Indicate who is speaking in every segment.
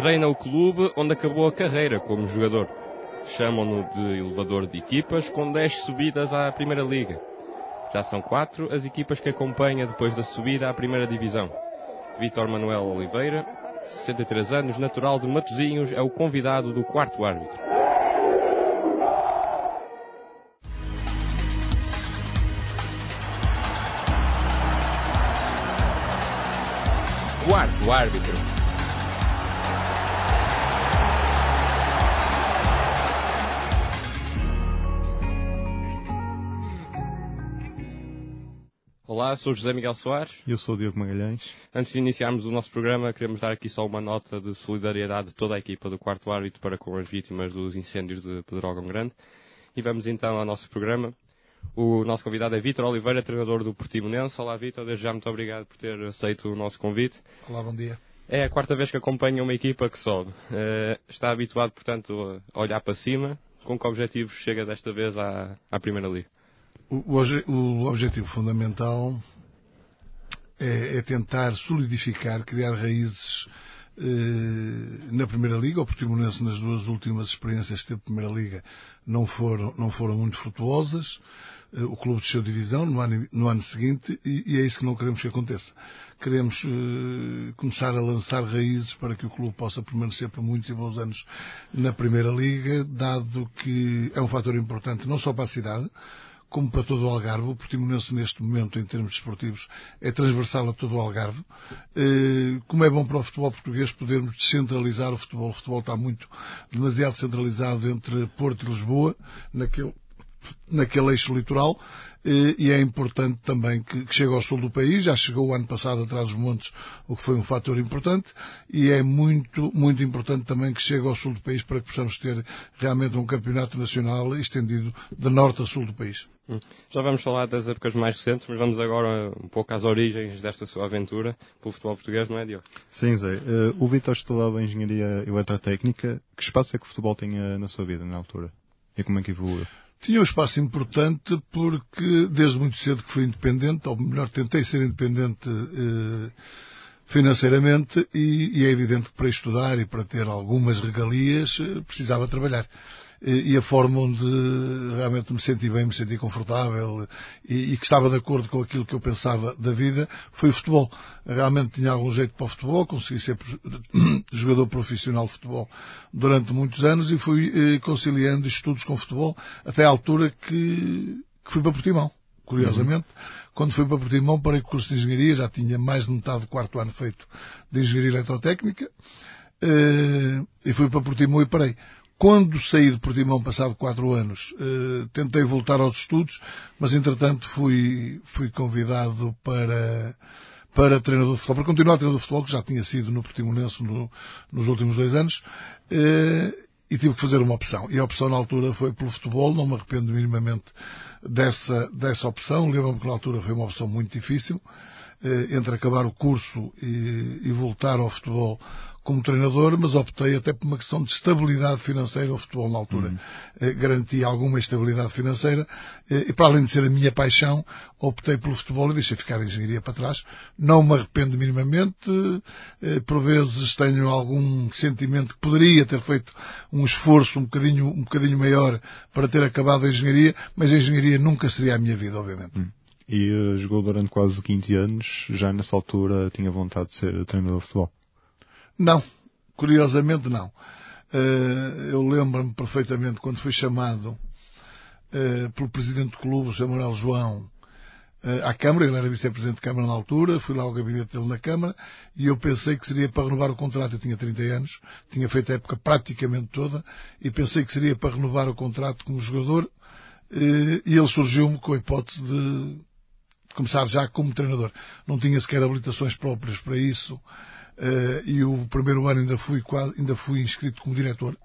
Speaker 1: Treina o clube onde acabou a carreira como jogador. Chamam-no de elevador de equipas com 10 subidas à Primeira Liga. Já são quatro as equipas que acompanha depois da subida à Primeira Divisão. Vítor Manuel Oliveira, 63 anos, natural de Matosinhos, é o convidado do quarto árbitro. Olá, sou José Miguel Soares.
Speaker 2: Eu sou o Diogo Magalhães.
Speaker 1: Antes de iniciarmos o nosso programa, queremos dar aqui só uma nota de solidariedade de toda a equipa do quarto árbitro para com as vítimas dos incêndios de Pedrógão Grande. E vamos então ao nosso programa. O nosso convidado é Vítor Oliveira, treinador do Portimonense. Olá, Vítor. Desde já muito obrigado por ter aceito o nosso convite.
Speaker 3: Olá, bom dia.
Speaker 1: É a quarta vez que acompanha uma equipa que sobe. Uh, está habituado, portanto, a olhar para cima. Com que objetivo chega desta vez à, à Primeira Liga?
Speaker 3: O, o, objetivo fundamental é, é, tentar solidificar, criar raízes eh, na Primeira Liga. O Portimonense, nas duas últimas experiências que teve Primeira Liga, não foram, não foram muito frutuosas. Eh, o clube desceu divisão no ano, no ano seguinte e, e, é isso que não queremos que aconteça. Queremos eh, começar a lançar raízes para que o clube possa permanecer por muitos e bons anos na Primeira Liga, dado que é um fator importante não só para a cidade, como para todo o Algarve, o Portimonense neste momento, em termos desportivos, é transversal a todo o Algarve. Eh, como é bom para o futebol português podermos descentralizar o futebol. O futebol está muito, demasiado centralizado entre Porto e Lisboa, naquele, naquele eixo litoral e é importante também que, que chegue ao sul do país. Já chegou o ano passado atrás dos montes, o que foi um fator importante, e é muito, muito importante também que chegue ao sul do país para que possamos ter realmente um campeonato nacional estendido de norte a sul do país.
Speaker 1: Hum. Já vamos falar das épocas mais recentes, mas vamos agora um pouco às origens desta sua aventura pelo futebol português, não é, Diogo?
Speaker 2: Sim, Zé. Uh, o Vitor estudava Engenharia Eletrotécnica. Que espaço é que o futebol tinha na sua vida na altura? E como é que evoluiu?
Speaker 3: Tinha um espaço importante porque desde muito cedo que fui independente, ou melhor, tentei ser independente eh, financeiramente e, e, é evidente que para estudar e para ter algumas regalias eh, precisava trabalhar e a forma onde realmente me senti bem, me senti confortável e, e, que estava de acordo com aquilo que eu pensava da vida foi o futebol. Realmente tinha algum jeito para o futebol, consegui ser jogador profissional de futebol durante muitos anos e fui eh, conciliando estudos com futebol até à altura que, que fui para Portimão. Curiosamente, uhum. quando fui para Portimão, parei com o curso de engenharia, já tinha mais de metade do quarto ano feito de engenharia eletrotécnica, eh, e fui para Portimão e parei. Quando saí de Portimão, passado quatro anos, eh, tentei voltar aos estudos, mas entretanto fui, fui convidado para, para treinador de futebol, para continuar treinador de futebol, que já tinha sido no Portimonense no, nos últimos dois anos, eh, e tive que fazer uma opção. E a opção na altura foi pelo futebol, não me arrependo minimamente dessa, dessa opção. Lembro-me que na altura foi uma opção muito difícil, entre acabar o curso e, e voltar ao futebol como treinador, mas optei até por uma questão de estabilidade financeira. O futebol, na altura, uhum. eh, garantia alguma estabilidade financeira eh, e, para além de ser a minha paixão, optei pelo futebol e deixei ficar a engenharia para trás. Não me arrependo minimamente. Eh, por vezes tenho algum sentimento que poderia ter feito um esforço um bocadinho, um bocadinho maior para ter acabado a engenharia, mas a engenharia nunca seria a minha vida, obviamente. Uhum.
Speaker 2: E uh, jogou durante quase 15 anos, já nessa altura tinha vontade de ser treinador de futebol?
Speaker 3: Não. Curiosamente não. Uh, eu lembro-me perfeitamente quando fui chamado uh, pelo presidente do clube, Samuel João, à Câmara, ele era vice-presidente de Câmara na altura, fui lá ao gabinete dele na Câmara. E eu pensei que seria para renovar o contrato, eu tinha 30 anos, tinha feito a época praticamente toda. E pensei que seria para renovar o contrato como jogador. E ele surgiu-me com a hipótese de começar já como treinador. Não tinha sequer habilitações próprias para isso. Uh, e o primeiro ano ainda fui, ainda fui inscrito como diretor.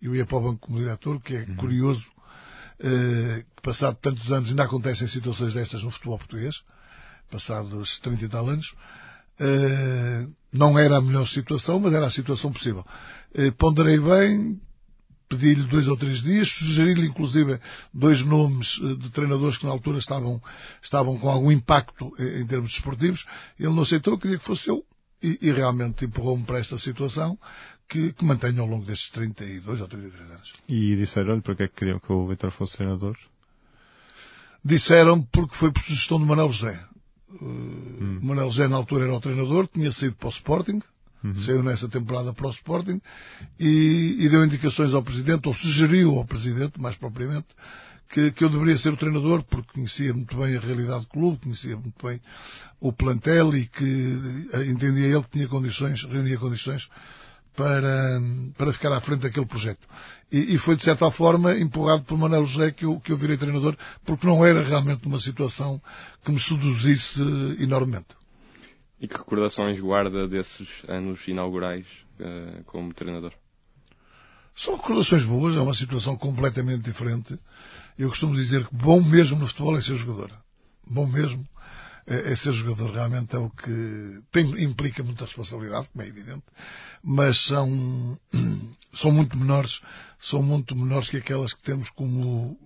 Speaker 3: Eu ia para o banco como diretor, que é uhum. curioso, uh, que passado tantos anos ainda acontecem situações destas no futebol português, passados 30 e tal anos. Uh, não era a melhor situação, mas era a situação possível. ponderei bem, pedi-lhe dois ou três dias, sugeri-lhe inclusive dois nomes de treinadores que na altura estavam, estavam com algum impacto em termos desportivos. Ele não aceitou, queria que fosse eu e, e realmente empurrou-me para esta situação que, que mantenho ao longo destes 32 ou 33 anos.
Speaker 2: E disseram-lhe para que é que queriam que o Vitor fosse treinador?
Speaker 3: Disseram porque foi por sugestão de Manuel José. Uh, hum. Manuel José na altura era o treinador, tinha saído para o Sporting, uhum. saiu nessa temporada para o Sporting e, e, deu indicações ao Presidente, ou sugeriu ao Presidente, mais propriamente, que, que, eu deveria ser o treinador, porque conhecia muito bem a realidade do clube, conhecia muito bem o plantel e que eh, entendia ele que tinha condições, reunia condições para, para ficar à frente daquele projeto. E, e, foi, de certa forma, empurrado por Manuel José que eu, que eu virei treinador, porque não era realmente uma situação que me seduzisse enormemente.
Speaker 1: E que recordações guarda desses anos inaugurais uh, como treinador?
Speaker 3: São recordações boas, é uma situação completamente diferente. Eu costumo dizer que bom mesmo no futebol é ser jogador. Bom mesmo é, é ser jogador. Realmente é o que tem, implica muita responsabilidade, como é evidente, mas são, são muito menores, são muito menores que aquelas que temos como,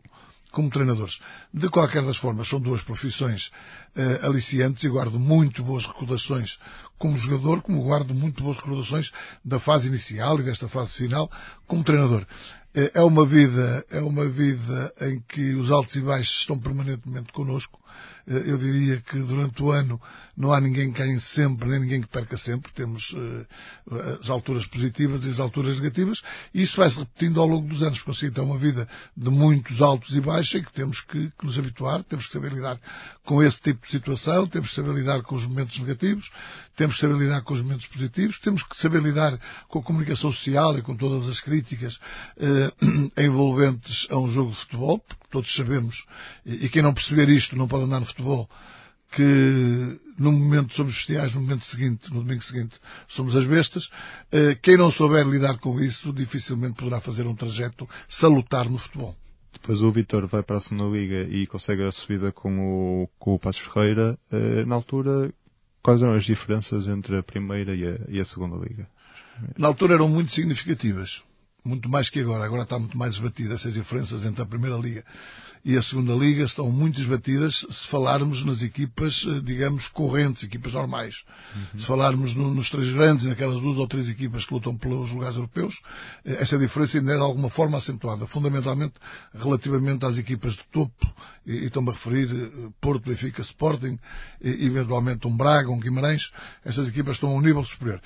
Speaker 3: como treinadores. De qualquer das formas, são duas profissões uh, aliciantes e guardo muito boas recordações como jogador, como guardo muito boas recordações da fase inicial e desta fase final como treinador. Uh, é uma vida, é uma vida em que os altos e baixos estão permanentemente connosco eu diria que durante o ano não há ninguém que ganhe sempre, nem ninguém que perca sempre. Temos uh, as alturas positivas e as alturas negativas, e isso vai-se repetindo ao longo dos anos, porque assim, é uma vida de muitos altos e baixos e que temos que, que, nos habituar, temos que saber lidar com esse tipo de situação, temos que saber lidar com os momentos negativos, temos que saber lidar com os momentos positivos, temos que saber lidar com a comunicação social e com todas as críticas uh, envolventes a um jogo de futebol, porque todos sabemos, e quem não perceber isto não pode andar no futebol futebol que no momento somos bestiais, no momento seguinte, no domingo seguinte, somos as bestas. Eh, quem não souber lidar com isso, dificilmente poderá fazer um trajeto salutar no futebol.
Speaker 2: Depois o Vitor vai para a segunda liga e consegue a subida com o, com o Passos Ferreira. Eh, na altura, quais eram as diferenças entre a primeira e a, e a segunda liga?
Speaker 3: Na altura eram muito significativas muito mais que agora. Agora está muito mais esbatida. Essas diferenças entre a Primeira Liga e a Segunda Liga estão muito esbatidas se falarmos nas equipas, eh, digamos, correntes, equipas normais. Uhum. Se falarmos no, nos três grandes, naquelas duas ou três equipas que lutam pelos lugares europeus, eh, essa diferença ainda é de alguma forma acentuada, fundamentalmente relativamente às equipas de topo, e, e estou-me a referir eh, Porto, Benfica, Sporting, e, eventualmente um Braga, um Guimarães, essas equipas estão a um nível superior.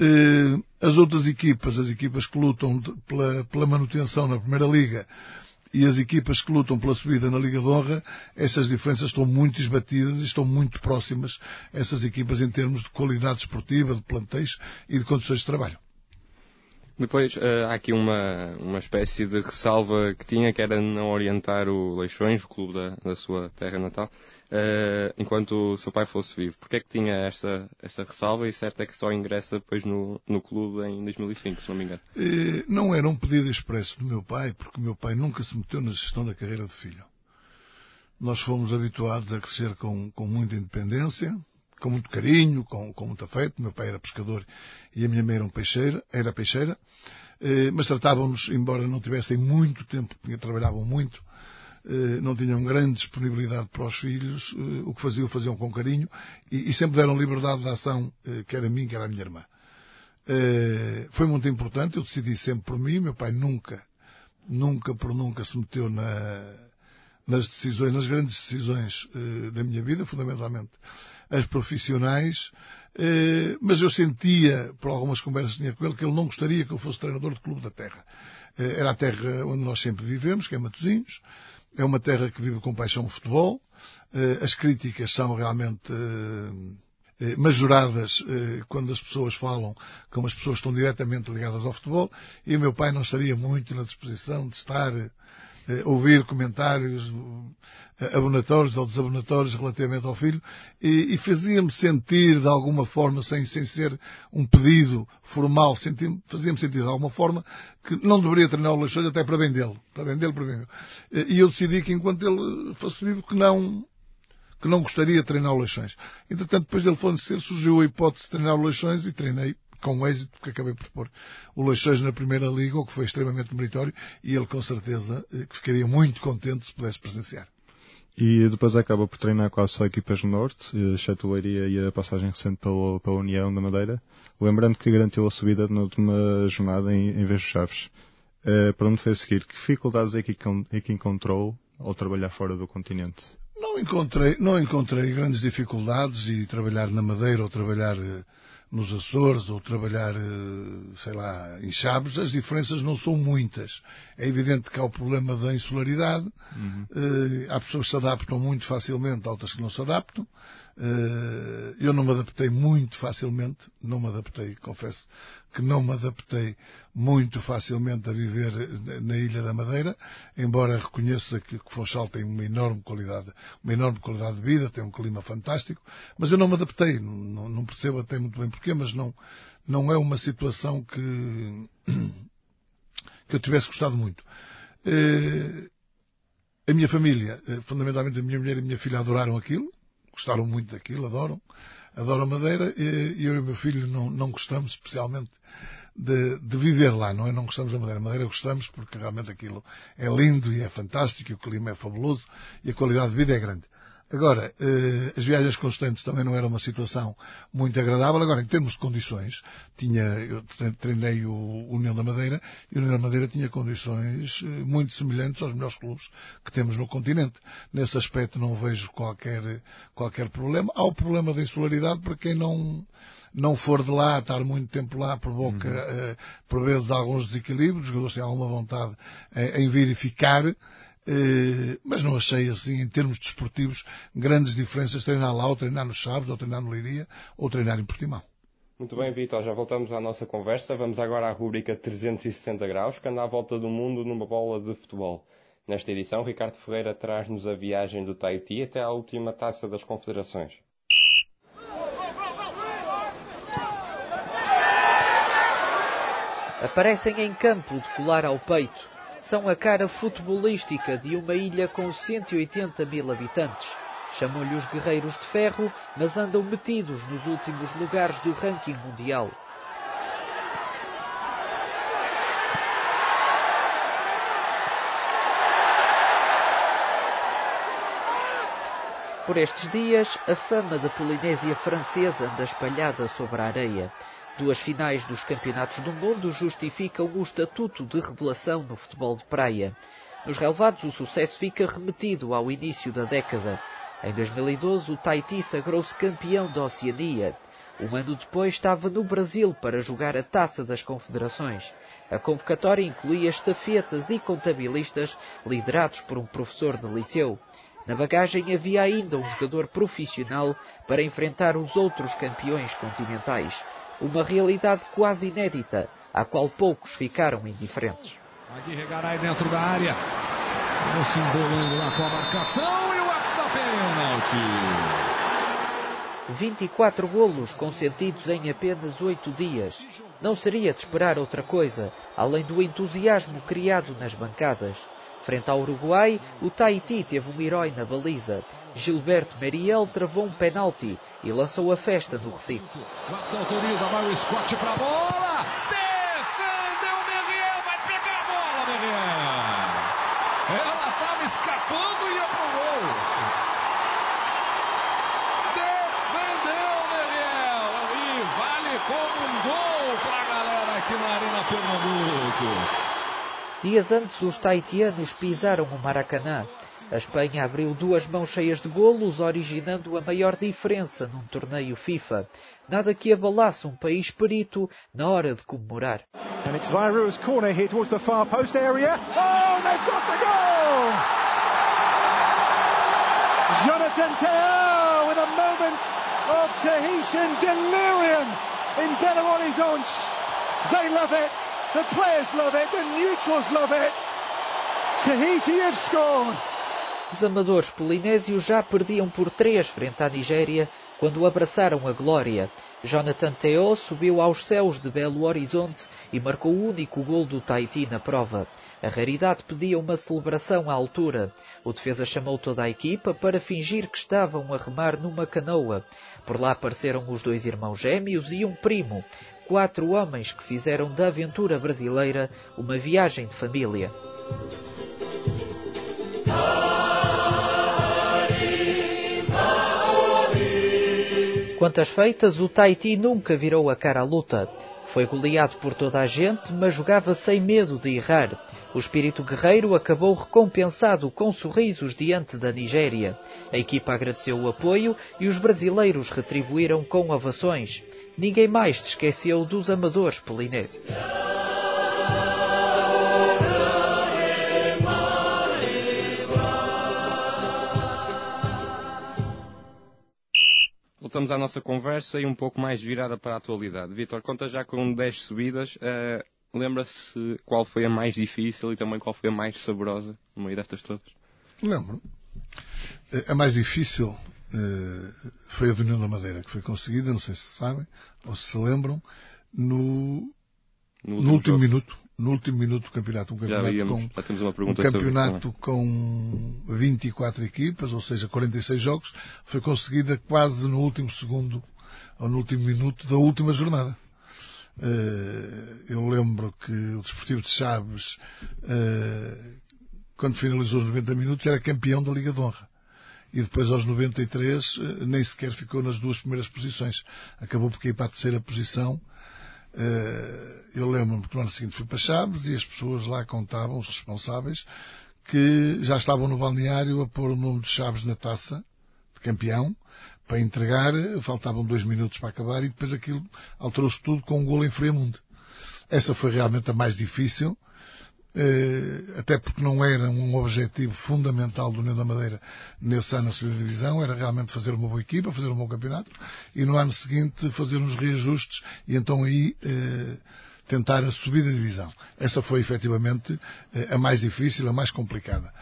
Speaker 3: Eh, as outras equipas, as equipas que lutam pela, pela manutenção na Primeira Liga e as equipas que lutam pela subida na Liga de Honra, essas diferenças estão muito esbatidas e estão muito próximas, essas equipas, em termos de qualidade esportiva, de plantéis e de condições de trabalho.
Speaker 1: Depois uh, há aqui uma, uma espécie de ressalva que tinha, que era não orientar o Leixões, o clube da, da sua terra natal, uh, enquanto o seu pai fosse vivo. Porquê é que tinha esta, esta ressalva e certo é que só ingressa depois no, no clube em 2005, se não me engano?
Speaker 3: Uh, não era um pedido expresso do meu pai, porque o meu pai nunca se meteu na gestão da carreira do filho. Nós fomos habituados a crescer com, com muita independência, com muito carinho, com, com muito afeto. Meu pai era pescador e a minha mãe era, um peixeira, era peixeira. Eh, mas tratavam-nos, embora não tivessem muito tempo, trabalhavam muito, eh, não tinham grande disponibilidade para os filhos, eh, o que faziam, faziam com carinho e, e sempre deram liberdade de ação, quer a mim, quer à minha irmã. Foi muito importante, eu decidi sempre por mim, meu pai nunca, nunca por nunca se meteu na, nas decisões, nas grandes decisões da minha vida, fundamentalmente as profissionais, eh, mas eu sentia, por algumas conversas que tinha com ele, que ele não gostaria que eu fosse treinador de clube da terra. Eh, era a terra onde nós sempre vivemos, que é Matosinhos. É uma terra que vive com paixão o futebol. Eh, as críticas são realmente majoradas quando as pessoas falam como as pessoas estão diretamente ligadas ao futebol e o meu pai não estaria muito na disposição de estar ouvir comentários eh, abonatórios ou desabonatórios relativamente ao filho e, e fazia-me sentir de alguma forma, sem, sem ser um pedido formal, fazia-me sentir de alguma forma que não deveria treinar o Leixões até para vendê-lo, para vendê-lo, para vendê-lo. Eh, e eu decidi que enquanto ele fosse vivo que não, que não gostaria de treinar o Leixões. Entretanto, depois dele falecer, surgiu a hipótese de treinar o Leixões e treinei com êxito, porque acabei por pôr o Leixões na Primeira Liga, o que foi extremamente meritório, e ele com certeza eh, que ficaria muito contente se pudesse presenciar.
Speaker 2: E depois acaba por treinar quase só equipas do Norte, exceto o Leiria e a passagem recente pela, pela União da Madeira, lembrando que garantiu a subida na última jornada em, em vez de Chaves. Uh, para onde foi a seguir? Que dificuldades é que, é que encontrou ao trabalhar fora do continente?
Speaker 3: Não encontrei, não encontrei grandes dificuldades e trabalhar na Madeira ou trabalhar nos Açores ou trabalhar, uh, sei lá, em Chaves, as diferenças não são muitas. É evidente que há o problema da insularidade, uhum. há pessoas que se adaptam muito facilmente, outras que não se adaptam. Eh, eu não me adaptei muito facilmente, não me adaptei, confesso que não me adaptei muito facilmente a viver na Ilha da Madeira, embora reconheça que, Funchal tem uma enorme qualidade, uma enorme qualidade de vida, tem um clima fantástico, mas eu não me adaptei, não, não percebo até muito bem porquê, mas não, não é uma situação que, que eu tivesse gostado muito. Eh, a minha família, eh, fundamentalmente a minha mulher e a minha filha adoraram aquilo, gostaram muito daquilo, adoram, adoram Madeira e eu e o meu filho não, não gostamos especialmente de, de, viver lá, não é? Não gostamos da Madeira. Madeira gostamos porque realmente aquilo é lindo e é fantástico, e o clima é fabuloso e a qualidade de vida é grande. Agora, eh, as viagens constantes também não era uma situação muito agradável. Agora, em termos de condições, tinha, eu treinei o União da Madeira e o União da Madeira tinha condições eh, muito semelhantes aos melhores clubes que temos no continente. Nesse aspecto não vejo qualquer, qualquer problema. Há o problema da insularidade para quem não, não for de lá, estar muito tempo lá, provoca, uhum. uh, por vezes, alguns desequilíbrios. Os jogadores têm alguma vontade em verificar. Eh, mas não achei assim, em termos desportivos, grandes diferenças treinar lá, ou treinar no Chaves, ou treinar no Leiria, ou treinar em Portimão.
Speaker 1: Muito bem, Vitor, já voltamos à nossa conversa. Vamos agora à rubrica 360 graus, que anda à volta do mundo numa bola de futebol. Nesta edição, Ricardo Ferreira traz-nos a viagem do Tahiti até à última taça das confederações.
Speaker 4: Aparecem em campo de colar ao peito são a cara futebolística de uma ilha com 180 mil habitantes. Chamam-lhe os guerreiros de ferro, mas andam metidos nos últimos lugares do ranking mundial. Por estes dias, a fama da Polinésia Francesa anda espalhada sobre a areia. Duas finais dos Campeonatos do Mundo justificam o estatuto de revelação no futebol de praia. Nos relevados, o sucesso fica remetido ao início da década. Em 2012, o Tahiti sagrou-se campeão da Oceania. Um ano depois, estava no Brasil para jogar a Taça das Confederações. A convocatória incluía estafetas e contabilistas liderados por um professor de liceu. Na bagagem havia ainda um jogador profissional para enfrentar os outros campeões continentais uma realidade quase inédita, à qual poucos ficaram indiferentes.
Speaker 5: Regaray dentro da área, se embolando lá com a marcação e o ato da pênalti.
Speaker 4: 24 golos consentidos em apenas 8 dias. Não seria de esperar outra coisa, além do entusiasmo criado nas bancadas. Frente ao Uruguai, o Tahiti teve um herói na baliza. Gilberto Meriel travou um penalti e lançou a festa no Recife.
Speaker 5: O autoriza, vai o Scott para a bola. Defendeu Meriel, vai pegar a bola, Meriel. Ela estava escapando e ia pro gol. Defendeu Meriel. E vale como um gol para a galera aqui na Arena Pernambuco.
Speaker 4: Dias antes, os taitianos pisaram o Maracanã. A Espanha abriu duas mãos cheias de golos, originando a maior diferença num torneio FIFA. Nada que abalasse um país perito na hora de comemorar. And it's Viru's corner here towards the far post area. Oh, they've got the goal! Jonathan Teo with a moment of Tahitian delirium in Belo Horizonte. They love it. The players love it. The neutrals love it. Tahiti have scored. Os amadores polinésios já perdiam por três frente à Nigéria quando abraçaram a glória. Jonathan Teo subiu aos céus de Belo Horizonte e marcou o único gol do Tahiti na prova. A raridade pedia uma celebração à altura. O defesa chamou toda a equipa para fingir que estavam a remar numa canoa. Por lá apareceram os dois irmãos gêmeos e um primo quatro homens que fizeram da aventura brasileira uma viagem de família. Quantas feitas, o Tahiti nunca virou a cara à luta. Foi goleado por toda a gente, mas jogava sem medo de errar. O espírito guerreiro acabou recompensado com sorrisos diante da Nigéria. A equipa agradeceu o apoio e os brasileiros retribuíram com ovações. Ninguém mais se esqueceu dos amadores polinésios.
Speaker 1: Voltamos à nossa conversa e um pouco mais virada para a atualidade. Vitor, conta já com 10 subidas. Uh, Lembra-se qual foi a mais difícil e também qual foi a mais saborosa no meio destas todas?
Speaker 3: Lembro. A mais difícil foi a União da Madeira, que foi conseguida, não sei se sabem ou se se lembram, no, no, no último minuto no último minuto do campeonato. Um campeonato,
Speaker 1: íamos,
Speaker 3: com, um campeonato com 24 equipas, ou seja, 46 jogos, foi conseguida quase no último segundo ou no último minuto da última jornada. Eh, eu lembro que o Desportivo de Chaves, eh, quando finalizou os 90 minutos, era campeão da Liga de Honra. E depois, aos 93, eh, nem sequer ficou nas duas primeiras posições. Acabou por cair para a terceira posição eh, eu lembro-me que no ano seguinte fui para Chaves e as pessoas lá contavam, os responsáveis, que já estavam no balneário a pôr o nome de Chaves na taça de campeão para entregar, faltavam dois minutos para acabar e depois aquilo alterou-se tudo com um golo em Fremundo. Essa foi realmente a mais difícil até porque não era um objetivo fundamental do União da Madeira nesse ano na segunda divisão, era realmente fazer uma boa equipa, fazer um bom campeonato e no ano seguinte fazer uns reajustes e então aí eh, tentar a subida de divisão. Essa foi efetivamente eh, a mais difícil, a mais complicada.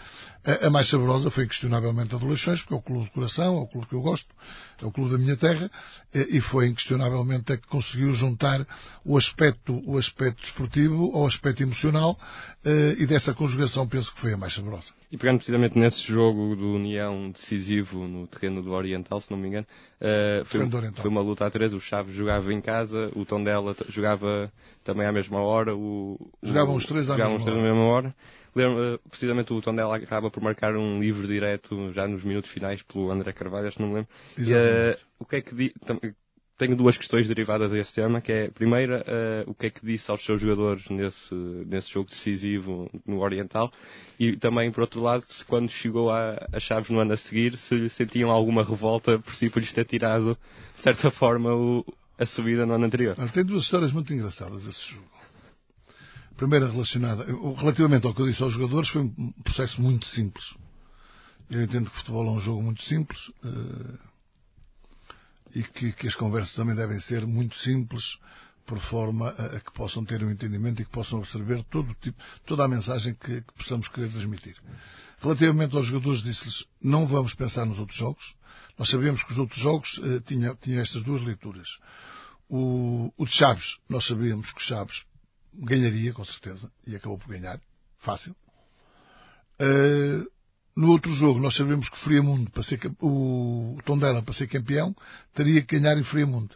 Speaker 3: A, mais saborosa foi inquestionavelmente a do Leixões, porque é o clube de coração, é o clube que eu gosto, é o clube da minha terra, eh, e foi inquestionavelmente a que conseguiu juntar o aspecto, o aspecto desportivo ao aspecto emocional, eh, e dessa conjugação penso que foi a mais saborosa.
Speaker 1: E pegando precisamente nesse jogo do União decisivo no terreno do Oriental, se não me engano, foi, foi, uma luta a três, o Chaves jogava em casa, o Tondela jogava também à mesma hora, o,
Speaker 3: jogavam os três à mesma,
Speaker 1: hora. Lembro, precisamente o Tondela acaba por marcar um livro direto já nos minutos finais pelo André Carvalho, acho que não me lembro. E, uh, o que é que di... tenho duas questões derivadas desse tema, que é, primeira, uh, o que é que disse aos seus jogadores nesse, nesse jogo decisivo no Oriental, e também, por outro lado, se quando chegou a, a Chaves no ano a seguir, se sentiam alguma revolta por si por lhes ter tirado, de certa forma, o, a subida no ano anterior.
Speaker 3: Tem duas histórias muito engraçadas esse jogo primeira relacionada, relativamente ao que eu disse aos jogadores, foi um processo muito simples. Eu entendo que o futebol é um jogo muito simples uh, e que, que, as conversas também devem ser muito simples, por forma a, a, que possam ter um entendimento e que possam absorver todo tipo, toda a mensagem que, que possamos querer transmitir. Relativamente aos jogadores, disse-lhes, não vamos pensar nos outros jogos. Nós sabíamos que os outros jogos uh, tinham tinha estas duas leituras. O, o de Chaves, nós sabíamos que o Chaves ganharia, com certeza, e acabou por ganhar. Fácil. Uh, no outro jogo, nós sabemos que o Friamundo, para ser, o Tondela, para ser campeão, teria que ganhar em Friamundo.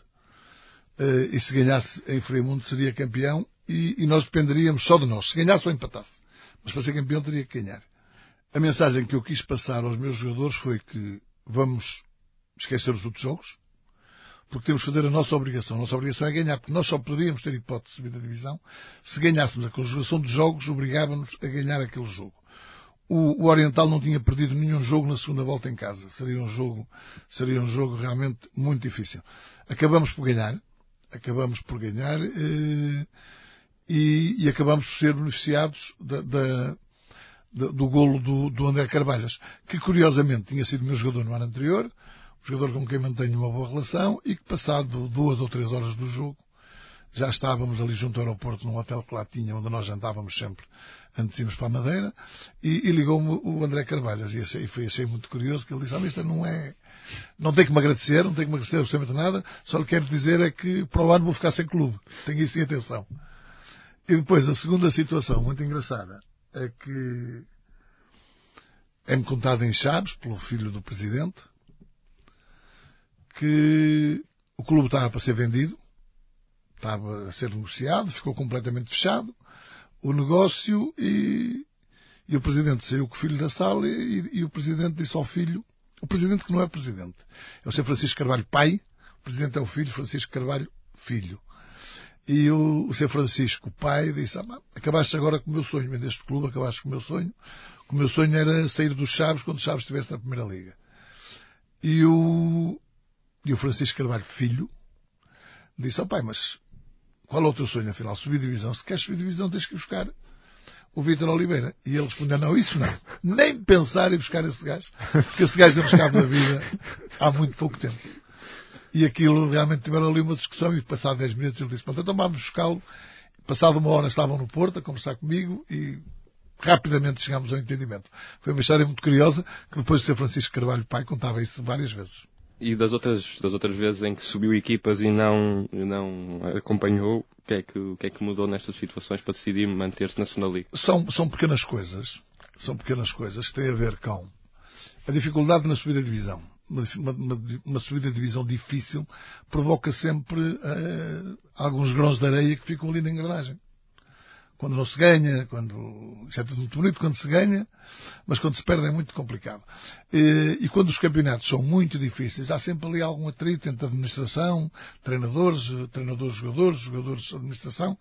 Speaker 3: Uh, e se ganhasse em Friamundo, seria campeão e, e, nós dependeríamos só de nós. Se ganhasse ou empatasse. Mas para ser campeão, teria que ganhar. A mensagem que eu quis passar aos meus jogadores foi que vamos esquecer os outros jogos, porque temos que fazer a nossa obrigação. A nossa obrigação é ganhar, porque nós só poderíamos ter hipótese de subir da divisão se ganhássemos. A conjugação de jogos obrigava-nos a ganhar aquele jogo. O, Oriental não tinha perdido nenhum jogo na segunda volta em casa. Seria um jogo, seria um jogo realmente muito difícil. Acabamos por ganhar, acabamos por ganhar eh, e, e, acabamos por ser beneficiados da, da, do golo do, do André Carvalhas, que curiosamente tinha sido meu jogador no ano anterior, jogador com quem mantenho uma boa relação e que passado duas ou três horas do jogo já estávamos ali junto ao aeroporto num hotel que lá tinha, onde nós jantávamos sempre antes de irmos para a Madeira, e, e ligou-me o André Carvalhas, e achei, foi, achei muito curioso, que ele disse, ah, isto não é, não tem que me agradecer, não tem que me agradecer absolutamente nada, só lhe quero dizer é que para o ano vou ficar sem clube, tenho isso em atenção. E depois, a segunda situação, muito engraçada, é que é-me contado em Chaves, pelo filho do Presidente, que o clube estava para ser vendido, estava a ser negociado, ficou completamente fechado o negócio e, e o presidente saiu com o filho da sala e, e, o presidente disse ao filho, o presidente que não é presidente, é o Sr. Francisco Carvalho pai, O presidente é o filho, Francisco Carvalho, filho. E o, o Sr. Francisco, pai, disse, ah, acabaste agora com o meu sonho, vendeste clube, acabaste com o meu sonho. O meu sonho era sair dos Chaves quando o Chaves estivesse na Primeira Liga. E o, e o Francisco Carvalho, filho, disse, ó oh, pai, mas qual é o teu sonho afinal? Subir divisão. Se queres subir divisão tens que buscar o Vítor Oliveira. E ele respondeu, não, isso não. Nem pensar em buscar esse gajo. Porque esse gajo não buscava na vida há muito pouco tempo. E aquilo realmente tiveram ali uma discussão e passado 10 minutos ele disse, pronto, então vamos buscá-lo. Passado uma hora estavam no Porto a conversar comigo e rapidamente chegámos ao entendimento. Foi uma história muito curiosa que depois de ser Francisco Carvalho pai contava isso várias vezes.
Speaker 1: E das outras, das outras vezes em que subiu equipas e não, não acompanhou, o que, é que, o que é que mudou nestas situações para decidir manter-se na segunda liga?
Speaker 3: São, são pequenas coisas. São pequenas coisas que têm a ver com a dificuldade na subida de divisão. Uma, uma, uma subida de divisão difícil provoca sempre uh, alguns grãos de areia que ficam ali na engrenagem quando não se ganha, quando, isso é tudo muito bonito quando se ganha, mas quando se perde é muito complicado. E, e, quando os campeonatos são muito difíceis, há sempre ali algum atrito entre administração, treinadores, treinadores, jogadores, jogadores, administração.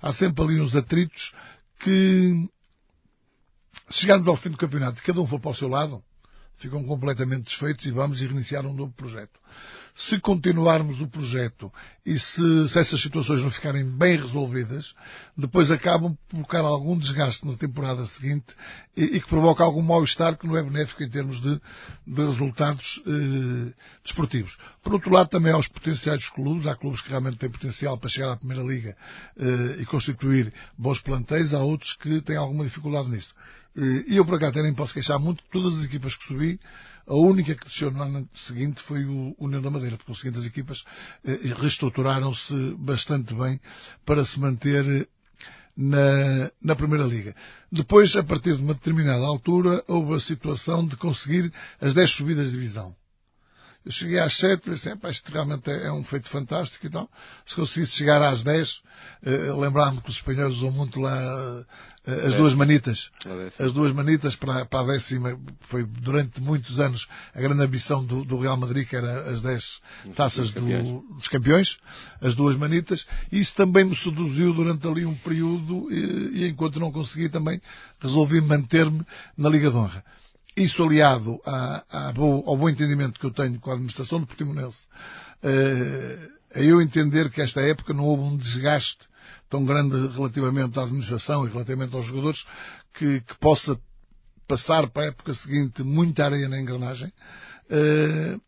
Speaker 3: Há sempre ali uns atritos que, chegarmos ao fim do campeonato cada um for para o seu lado, ficam completamente desfeitos e vamos iniciar um novo projeto se continuarmos o projeto e se, se, essas situações não ficarem bem resolvidas, depois acabam por provocar algum desgaste na temporada seguinte e, e que provoca algum mal-estar que não é benéfico em termos de, de resultados eh, desportivos. Por outro lado, também há os potenciais clubes, há clubes que realmente têm potencial para chegar à Primeira Liga eh, e constituir bons plantéis, há outros que têm alguma dificuldade nisso. Eh, e eu, por acaso, nem posso queixar muito, todas as equipas que subi, a única que desceu no ano seguinte foi o União da Madeira, porque seguinte as equipas eh, reestruturaram-se bastante bem para se manter eh, na, na Primeira Liga. Depois, a partir de uma determinada altura, houve a situação de conseguir as 10 subidas de divisão. Eu cheguei às 7 e pensei, isto realmente é, é, um feito fantástico e tal. Se conseguisse chegar às 10, eh, lembrar-me que os espanhóis usam muito lá eh, as duas manitas. As duas manitas para, para a décima. Foi durante muitos anos a grande ambição do, do Real Madrid, que era as 10 taças do, dos campeões. As duas manitas. E isso também me seduziu durante ali um período e, e enquanto não consegui também resolvi manter-me na Liga de Honra. Isso aliado à, ao bom entendimento que eu tenho com a administração do Portimonense, eh, a eu entender que esta época não houve um desgaste tão grande relativamente à administração e relativamente aos jogadores que, que possa passar para a época seguinte muita areia na engrenagem. Uh,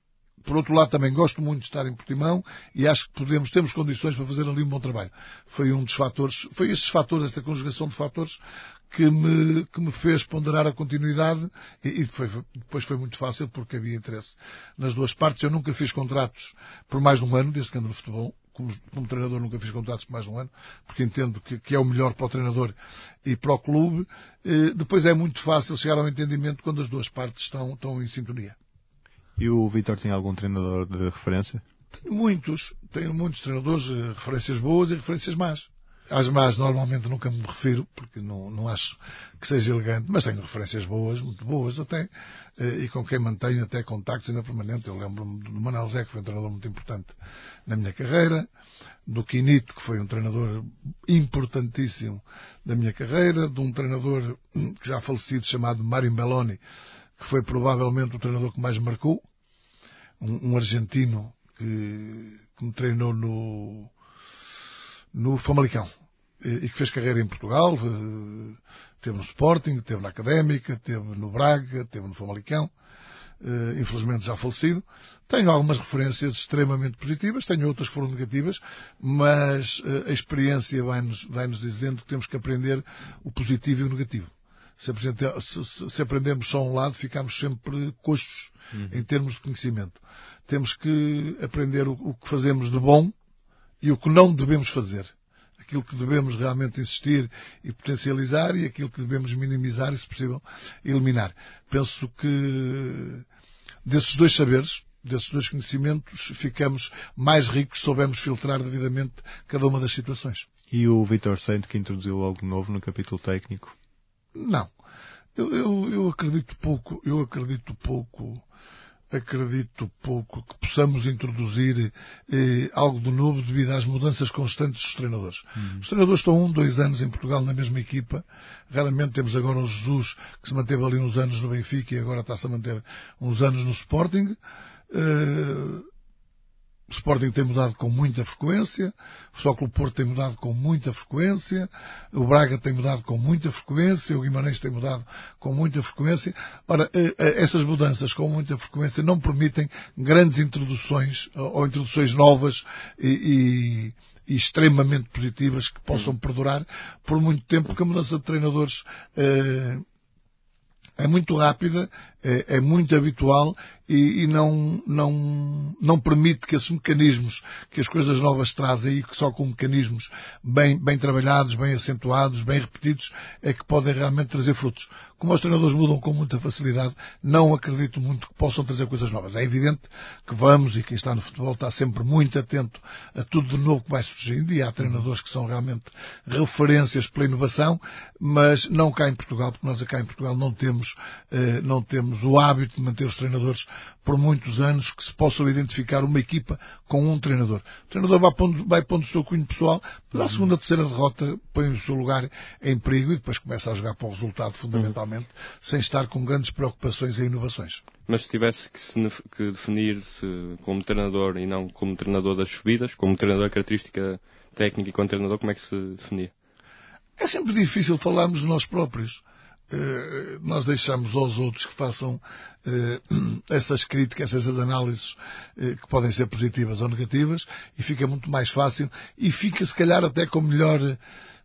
Speaker 3: por outro lado, também gosto muito de estar em Portimão e acho que podemos, temos condições para fazer ali um bom trabalho. Foi um dos fatores, foi estes fatores, esta conjugação de fatores que me, que me fez ponderar a continuidade e, e foi, depois foi muito fácil porque havia interesse nas duas partes. Eu nunca fiz contratos por mais de um ano, desde que ando no futebol. Como, como treinador nunca fiz contratos por mais de um ano, porque entendo que, que é o melhor para o treinador e para o clube. E, depois é muito fácil chegar ao entendimento quando as duas partes estão, estão em sintonia.
Speaker 2: E o Vitor tem algum treinador de referência?
Speaker 3: Tenho muitos. Tenho muitos treinadores, eh, referências boas e referências más. Às más normalmente nunca me refiro, porque não, não acho que seja elegante, mas tenho referências boas, muito boas até, eh, e com quem mantenho até contactos ainda permanente. Eu lembro-me do Manuel Zé, que foi um treinador muito importante na minha carreira, do Quinito, que foi um treinador importantíssimo da minha carreira, de um treinador hum, que já falecido chamado Mário Belloni, que foi provavelmente o treinador que mais marcou, um, um argentino que, que, me treinou no, no Famalicão e que fez carreira em Portugal, eh, teve no Sporting, teve na Académica, teve no Braga, teve no Famalicão, eh, infelizmente já falecido. Tenho algumas referências extremamente positivas, tenho outras que foram negativas, mas eh, a experiência vai-nos vai -nos dizendo que temos que aprender o positivo e o negativo. Se, se, se aprendermos só um lado, ficamos sempre coxos uhum. em termos de conhecimento. Temos que aprender o, o que fazemos de bom e o que não devemos fazer aquilo que devemos realmente insistir e potencializar e aquilo que devemos minimizar e, se possível, eliminar. Penso que desses dois saberes, desses dois conhecimentos, ficamos mais ricos, soubemos filtrar devidamente cada uma das situações.
Speaker 2: E o Vitor Saint que introduziu algo novo no capítulo técnico?
Speaker 3: Não. Eu, eu, eu acredito pouco, eu acredito pouco acredito pouco que possamos introduzir eh, algo de novo devido às mudanças constantes dos treinadores. Uhum. Os treinadores estão um, dois anos em Portugal na mesma equipa. Raramente temos agora o Jesus, que se manteve ali uns anos no Benfica e agora está-se a manter uns anos no Sporting. Uh, o Sporting tem mudado com muita frequência, o Só Porto tem mudado com muita frequência, o Braga tem mudado com muita frequência, o Guimarães tem mudado com muita frequência. Ora, eh, eh, essas mudanças com muita frequência não permitem grandes introduções ou introduções novas e, e, e extremamente positivas que possam perdurar por muito tempo, porque a mudança de treinadores eh, é muito rápida, é, é muito habitual e, e, não, não, não permite que esses mecanismos que as coisas novas trazem e que só com mecanismos bem, bem trabalhados, bem acentuados, bem repetidos, é que podem realmente trazer frutos. Como os treinadores mudam com muita facilidade, não acredito muito que possam trazer coisas novas. É evidente que vamos, e quem está no futebol está sempre muito atento a tudo de novo que vai surgindo, e há treinadores que são realmente referências pela inovação, mas não cá em Portugal, porque nós cá em Portugal não temos, eh, não temos o hábito de manter os treinadores por muitos anos que se possam identificar uma equipa com um treinador. O treinador vai pondo, vai pondo o seu cunho pessoal, mas à segunda, terceira derrota põe o seu lugar em perigo e depois começa a jogar para o resultado fundamentalmente, uhum. sem estar com grandes preocupações e inovações.
Speaker 1: Mas se tivesse que, se, que definir-se como treinador e não como treinador das subidas, como treinador característica técnica e como treinador, como é que se definia?
Speaker 3: É sempre difícil falarmos de nós próprios. Eh, nós deixamos aos outros que façam eh, essas críticas, essas análises eh, que podem ser positivas ou negativas e fica muito mais fácil e fica se calhar até com melhor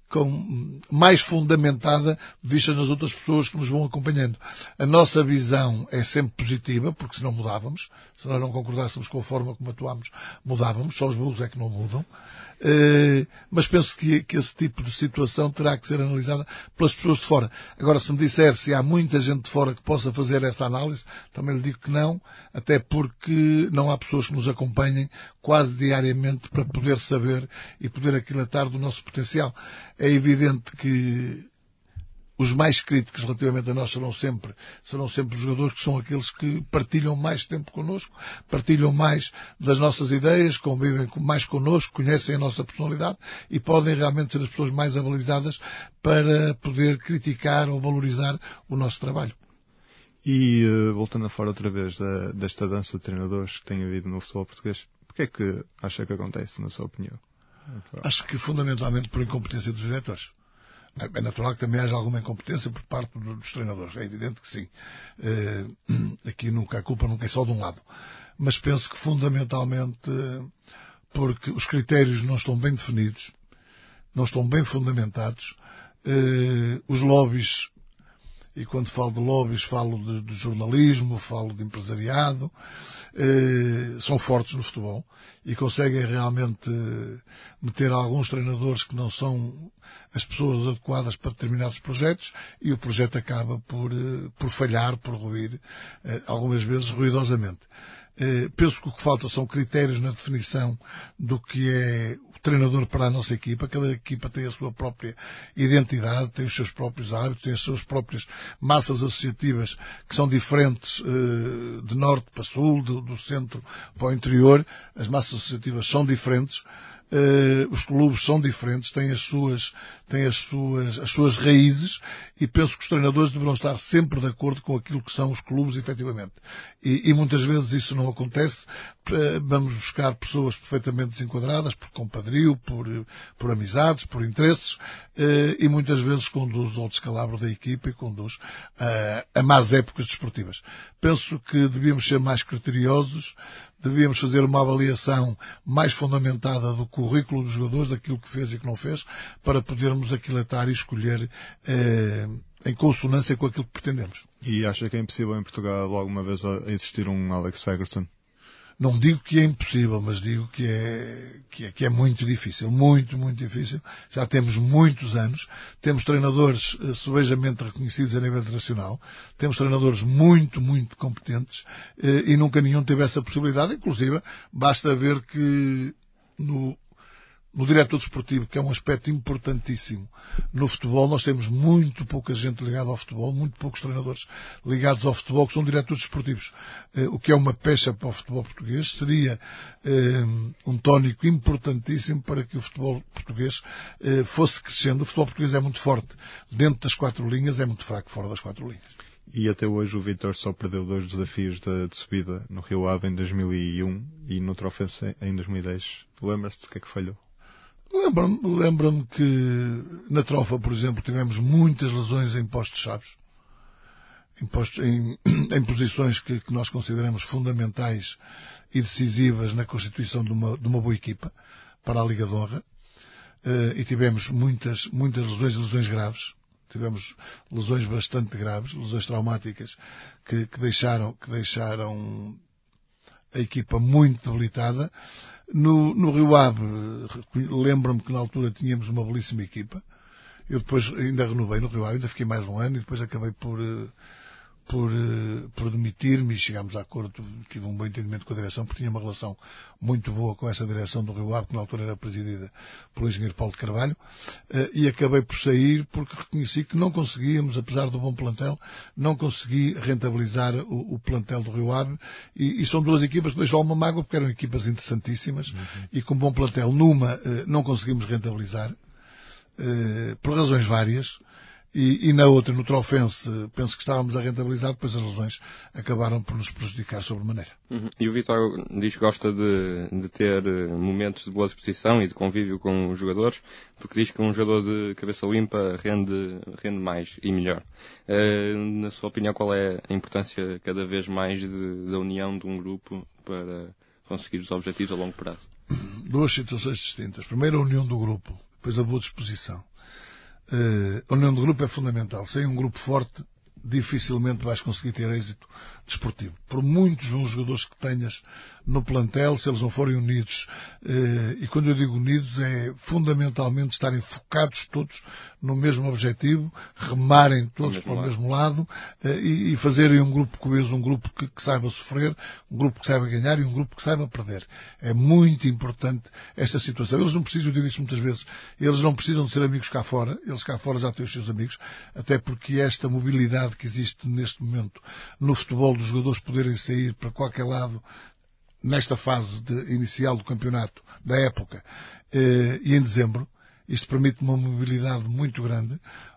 Speaker 3: com, mais fundamentada vista nas outras pessoas que nos vão acompanhando. A nossa visão é sempre positiva, porque se não mudávamos, se nós não concordássemos com a forma como atuamos, mudávamos, só os burros é que não mudam. Uh, mas penso que, que, esse tipo de situação terá que ser analisada pelas pessoas de fora. Agora, se me disser se há muita gente de fora que possa fazer essa análise, também lhe digo que não, até porque não há pessoas que nos acompanhem quase diariamente para poder saber e poder aquilatar do nosso potencial. É evidente que os mais críticos relativamente a nós serão sempre, serão sempre os jogadores que são aqueles que partilham mais tempo connosco, partilham mais das nossas ideias, convivem mais connosco, conhecem a nossa personalidade e podem realmente ser as pessoas mais avalizadas para poder criticar ou valorizar o nosso trabalho.
Speaker 2: E uh, voltando a fora outra vez desta dança de treinadores que tem havido no futebol português, o que é que acha que acontece, na sua opinião?
Speaker 3: Acho que fundamentalmente por incompetência dos diretores. É natural que também haja alguma incompetência por parte dos treinadores. É evidente que sim. Eh, aqui nunca, a culpa nunca é só de um lado. Mas penso que fundamentalmente porque os critérios não estão bem definidos, não estão bem fundamentados, eh, os lobbies e quando falo de lobbies falo de, de jornalismo, falo de empresariado, eh, são fortes no futebol e conseguem realmente meter alguns treinadores que não são as pessoas adequadas para determinados projetos e o projeto acaba por, eh, por falhar, por ruir, eh, algumas vezes ruidosamente. Eh, penso que o que falta são critérios na definição do que é o treinador para a nossa equipa. Cada equipa tem a sua própria identidade, tem os seus próprios hábitos, tem as suas próprias massas associativas que são diferentes eh, de norte para sul, do, do centro para o interior. As massas associativas são diferentes. Uh, os clubes são diferentes, têm as suas, têm as suas, as suas raízes e penso que os treinadores deverão estar sempre de acordo com aquilo que são os clubes, efetivamente. E, e muitas vezes isso não acontece. Vamos buscar pessoas perfeitamente desenquadradas por compadrio, por, por amizades, por interesses uh, e muitas vezes conduz ao descalabro da equipa e conduz a más épocas desportivas. Penso que devíamos ser mais criteriosos, devíamos fazer uma avaliação mais fundamentada do currículo dos jogadores, daquilo que fez e que não fez, para podermos aquilatar e escolher eh, em consonância com aquilo que pretendemos.
Speaker 2: E acha que é impossível em Portugal alguma vez existir um Alex Ferguson?
Speaker 3: Não digo que é impossível, mas digo que é, que é, que é muito difícil. Muito, muito difícil. Já temos muitos anos. Temos treinadores subejamente reconhecidos a nível internacional. Temos treinadores muito, muito competentes uh, e nunca nenhum teve essa possibilidade. Inclusive, basta ver que no, no diretor desportivo, que é um aspecto importantíssimo no futebol. Nós temos muito pouca gente ligada ao futebol, muito poucos treinadores ligados ao futebol que são diretores desportivos. Eh, o que é uma pecha para o futebol português seria eh, um tónico importantíssimo para que o futebol português eh, fosse crescendo. O futebol português é muito forte dentro das quatro linhas, é muito fraco fora das quatro linhas.
Speaker 2: E até hoje o Vitor só perdeu dois desafios de, de subida no Rio Ave em 2001 e no Trofense em 2010. Lembras-te do que é que falhou?
Speaker 3: Lembro-me lembro que na trofa, por exemplo, tivemos muitas lesões em postos chaves, em, postos, em, em posições que, que, nós consideramos fundamentais e decisivas na constituição de uma, de uma boa equipa para a Liga de. Uh, e tivemos muitas, muitas lesões, lesões graves. Tivemos lesões bastante graves, lesões traumáticas que, que deixaram, que deixaram a equipa muito debilitada. No, no Rio Ave, lembro-me que na altura tínhamos uma belíssima equipa. Eu depois ainda renovei no Rio Ave, ainda fiquei mais um ano e depois acabei por, uh, por, eh, por demitir-me e chegámos a acordo, tive um bom entendimento com a direção, porque tinha uma relação muito boa com essa direção do Rio Ave, que na altura era presidida pelo engenheiro Paulo de Carvalho, eh, e acabei por sair porque reconheci que não conseguíamos, apesar do bom plantel, não consegui rentabilizar o, o plantel do Rio Ave, e, e, são duas equipas que deixou uma mágoa, porque eram equipas interessantíssimas, uhum. e com bom plantel, numa eh, não conseguimos rentabilizar, por razões várias, e, e, na outra, no Trofense, penso que estávamos a rentabilizar, depois as lesões acabaram por nos prejudicar sobremaneira.
Speaker 1: Uhum. E o Vitor diz que gosta de, de, ter eh, momentos de boa disposição e de convívio com os jogadores, porque diz que um jogador de cabeça limpa rende, rende mais e melhor. Uh, na sua opinião, qual é a importância cada vez mais de, da união de um grupo para conseguir os objetivos a longo prazo?
Speaker 3: Duas situações distintas. Primeiro, a união do grupo, depois a boa disposição. Uh, a união do grupo é fundamental. Sem um grupo forte, dificilmente vais conseguir ter êxito desportivo. Por muitos bons jogadores que tenhas no plantel, se eles não forem unidos, eh, e quando eu digo unidos é fundamentalmente estarem focados todos no mesmo objetivo, remarem todos para o mesmo lado eh, e fazerem um grupo coeso, um grupo que, que saiba sofrer, um grupo que saiba ganhar e um grupo que saiba perder. É muito importante esta situação. Eles não precisam, eu digo isso muitas vezes, eles não precisam de ser amigos cá fora, eles cá fora já têm os seus amigos, até porque esta mobilidade que existe neste momento no futebol dos jogadores poderem sair para qualquer lado nesta fase de, inicial do campeonato, da época, eh, e em dezembro. Isto permite uma mobilidade muito grande.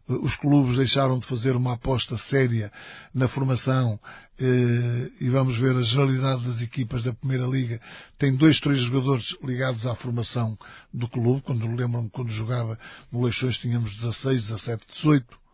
Speaker 3: Eh, os clubes deixaram de fazer uma aposta séria na formação eh, e vamos ver a generalidade das equipas da Primeira Liga. Tem dois, três jogadores ligados à formação do clube. Quando lembro-me, quando jogava no Leixões tínhamos 16, 17, 18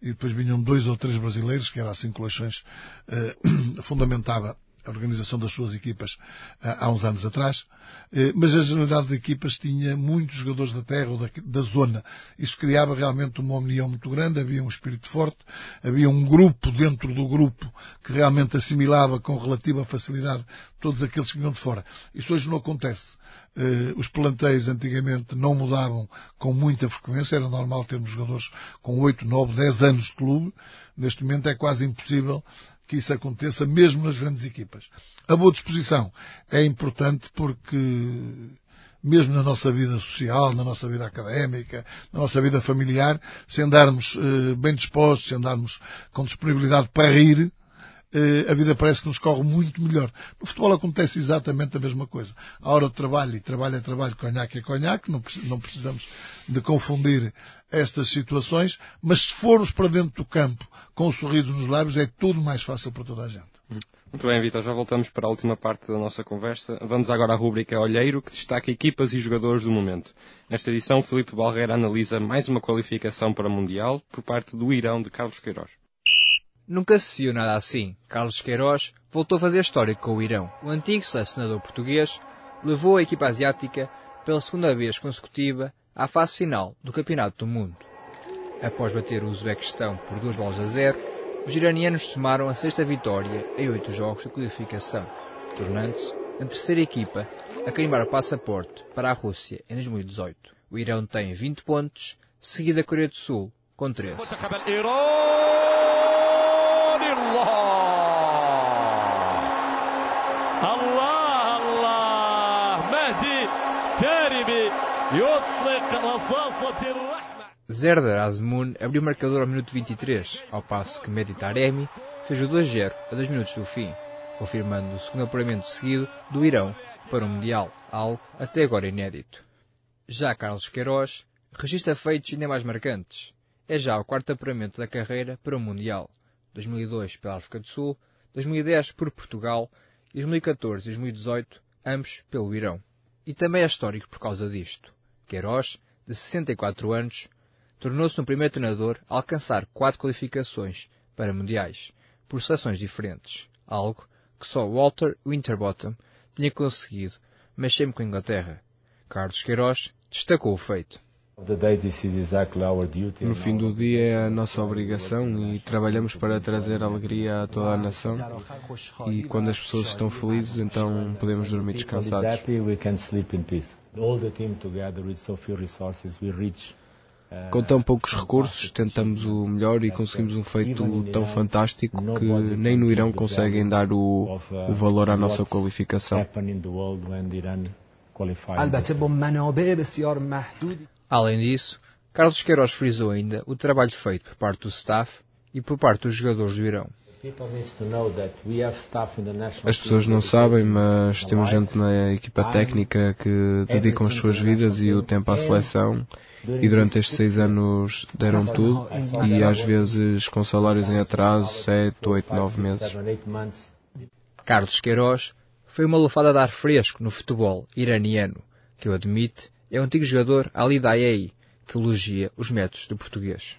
Speaker 3: e depois vinham dois ou três brasileiros, que era assim que eh, fundamentava a organização das suas equipas eh, há uns anos atrás, eh, mas a generalidade de equipas tinha muitos jogadores da terra ou da, da, zona. Isso criava realmente uma união muito grande, havia um espírito forte, havia um grupo dentro do grupo que realmente assimilava com relativa facilidade todos aqueles que vinham de fora. Isso hoje não acontece. Eh, os plantéis antigamente não mudavam com muita frequência, era normal termos jogadores com 8, 9, 10 anos de clube. Neste momento é quase impossível que isso aconteça, mesmo nas grandes equipas. A boa disposição é importante porque, mesmo na nossa vida social, na nossa vida académica, na nossa vida familiar, se andarmos eh, bem dispostos, se andarmos com disponibilidade para rir, a vida parece que nos corre muito melhor. No futebol acontece exatamente a mesma coisa. A hora de trabalho, e trabalho é trabalho, conhaque é conhaque, não precisamos de confundir estas situações, mas se formos para dentro do campo com um sorriso nos lábios, é tudo mais fácil para toda a gente.
Speaker 1: Muito bem, Vitor, já voltamos para a última parte da nossa conversa. Vamos agora à rubrica Olheiro, que destaca equipas e jogadores do momento. Nesta edição, Felipe Balreira analisa mais uma qualificação para o Mundial por parte do Irão de Carlos Queiroz.
Speaker 6: Nunca se viu nada assim. Carlos Queiroz voltou a fazer história com o Irão. O antigo selecionador português levou a equipa asiática pela segunda vez consecutiva à fase final do Campeonato do Mundo. Após bater o Uzbequistão por duas bolas a zero, os iranianos somaram a sexta vitória em oito jogos de qualificação, tornando-se a terceira equipa a carimbar o passaporte para a Rússia em 2018. O Irão tem 20 pontos, seguida a Coreia do Sul com 13.
Speaker 7: الله الله مهدي الكاربي يطلق رصاصة الرحمة
Speaker 6: Zerdar Azmoun abriu o marcador ao minuto 23, ao passo que Mehdi Taremi fez o 2-0 a 2 minutos do fim, confirmando o segundo apuramento seguido do Irão para o Mundial, algo até agora inédito. Já Carlos Queiroz registra feitos ainda mais marcantes. É já o quarto apuramento da carreira para o Mundial, 2002 pela África do Sul, 2010 por Portugal e 2014 e 2018, ambos pelo Irão. E também é histórico por causa disto. Queiroz, de 64 anos, tornou-se no primeiro treinador a alcançar quatro qualificações para mundiais, por seleções diferentes, algo que só Walter Winterbottom tinha conseguido, mas sempre com a Inglaterra. Carlos Queiroz destacou o feito.
Speaker 8: No fim do dia é a nossa obrigação e trabalhamos para trazer alegria a toda a nação. E quando as pessoas estão felizes, então podemos dormir descansados. Com tão poucos recursos, tentamos o melhor e conseguimos um feito tão fantástico que nem no Irão conseguem dar o, o valor à nossa qualificação.
Speaker 6: Além disso, Carlos Queiroz frisou ainda o trabalho feito por parte do staff e por parte dos jogadores do Irão.
Speaker 8: As pessoas não sabem, mas temos gente na equipa técnica que dedicam as suas vidas e o tempo à seleção. e durante estes seis anos deram tudo. e às vezes com salários em atraso, sete, oito, nove meses.
Speaker 6: Carlos Queiroz foi uma lufada de ar fresco no futebol iraniano, que eu admite é o antigo jogador Ali Daei, que elogia os métodos do português.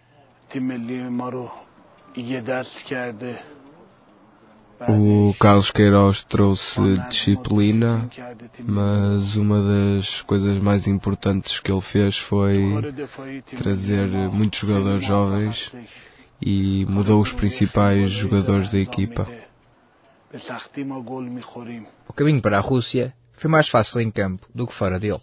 Speaker 8: O Carlos Queiroz trouxe disciplina, mas uma das coisas mais importantes que ele fez foi trazer muitos jogadores jovens e mudou os principais jogadores da equipa.
Speaker 6: O caminho para a Rússia foi mais fácil em campo do que fora dele.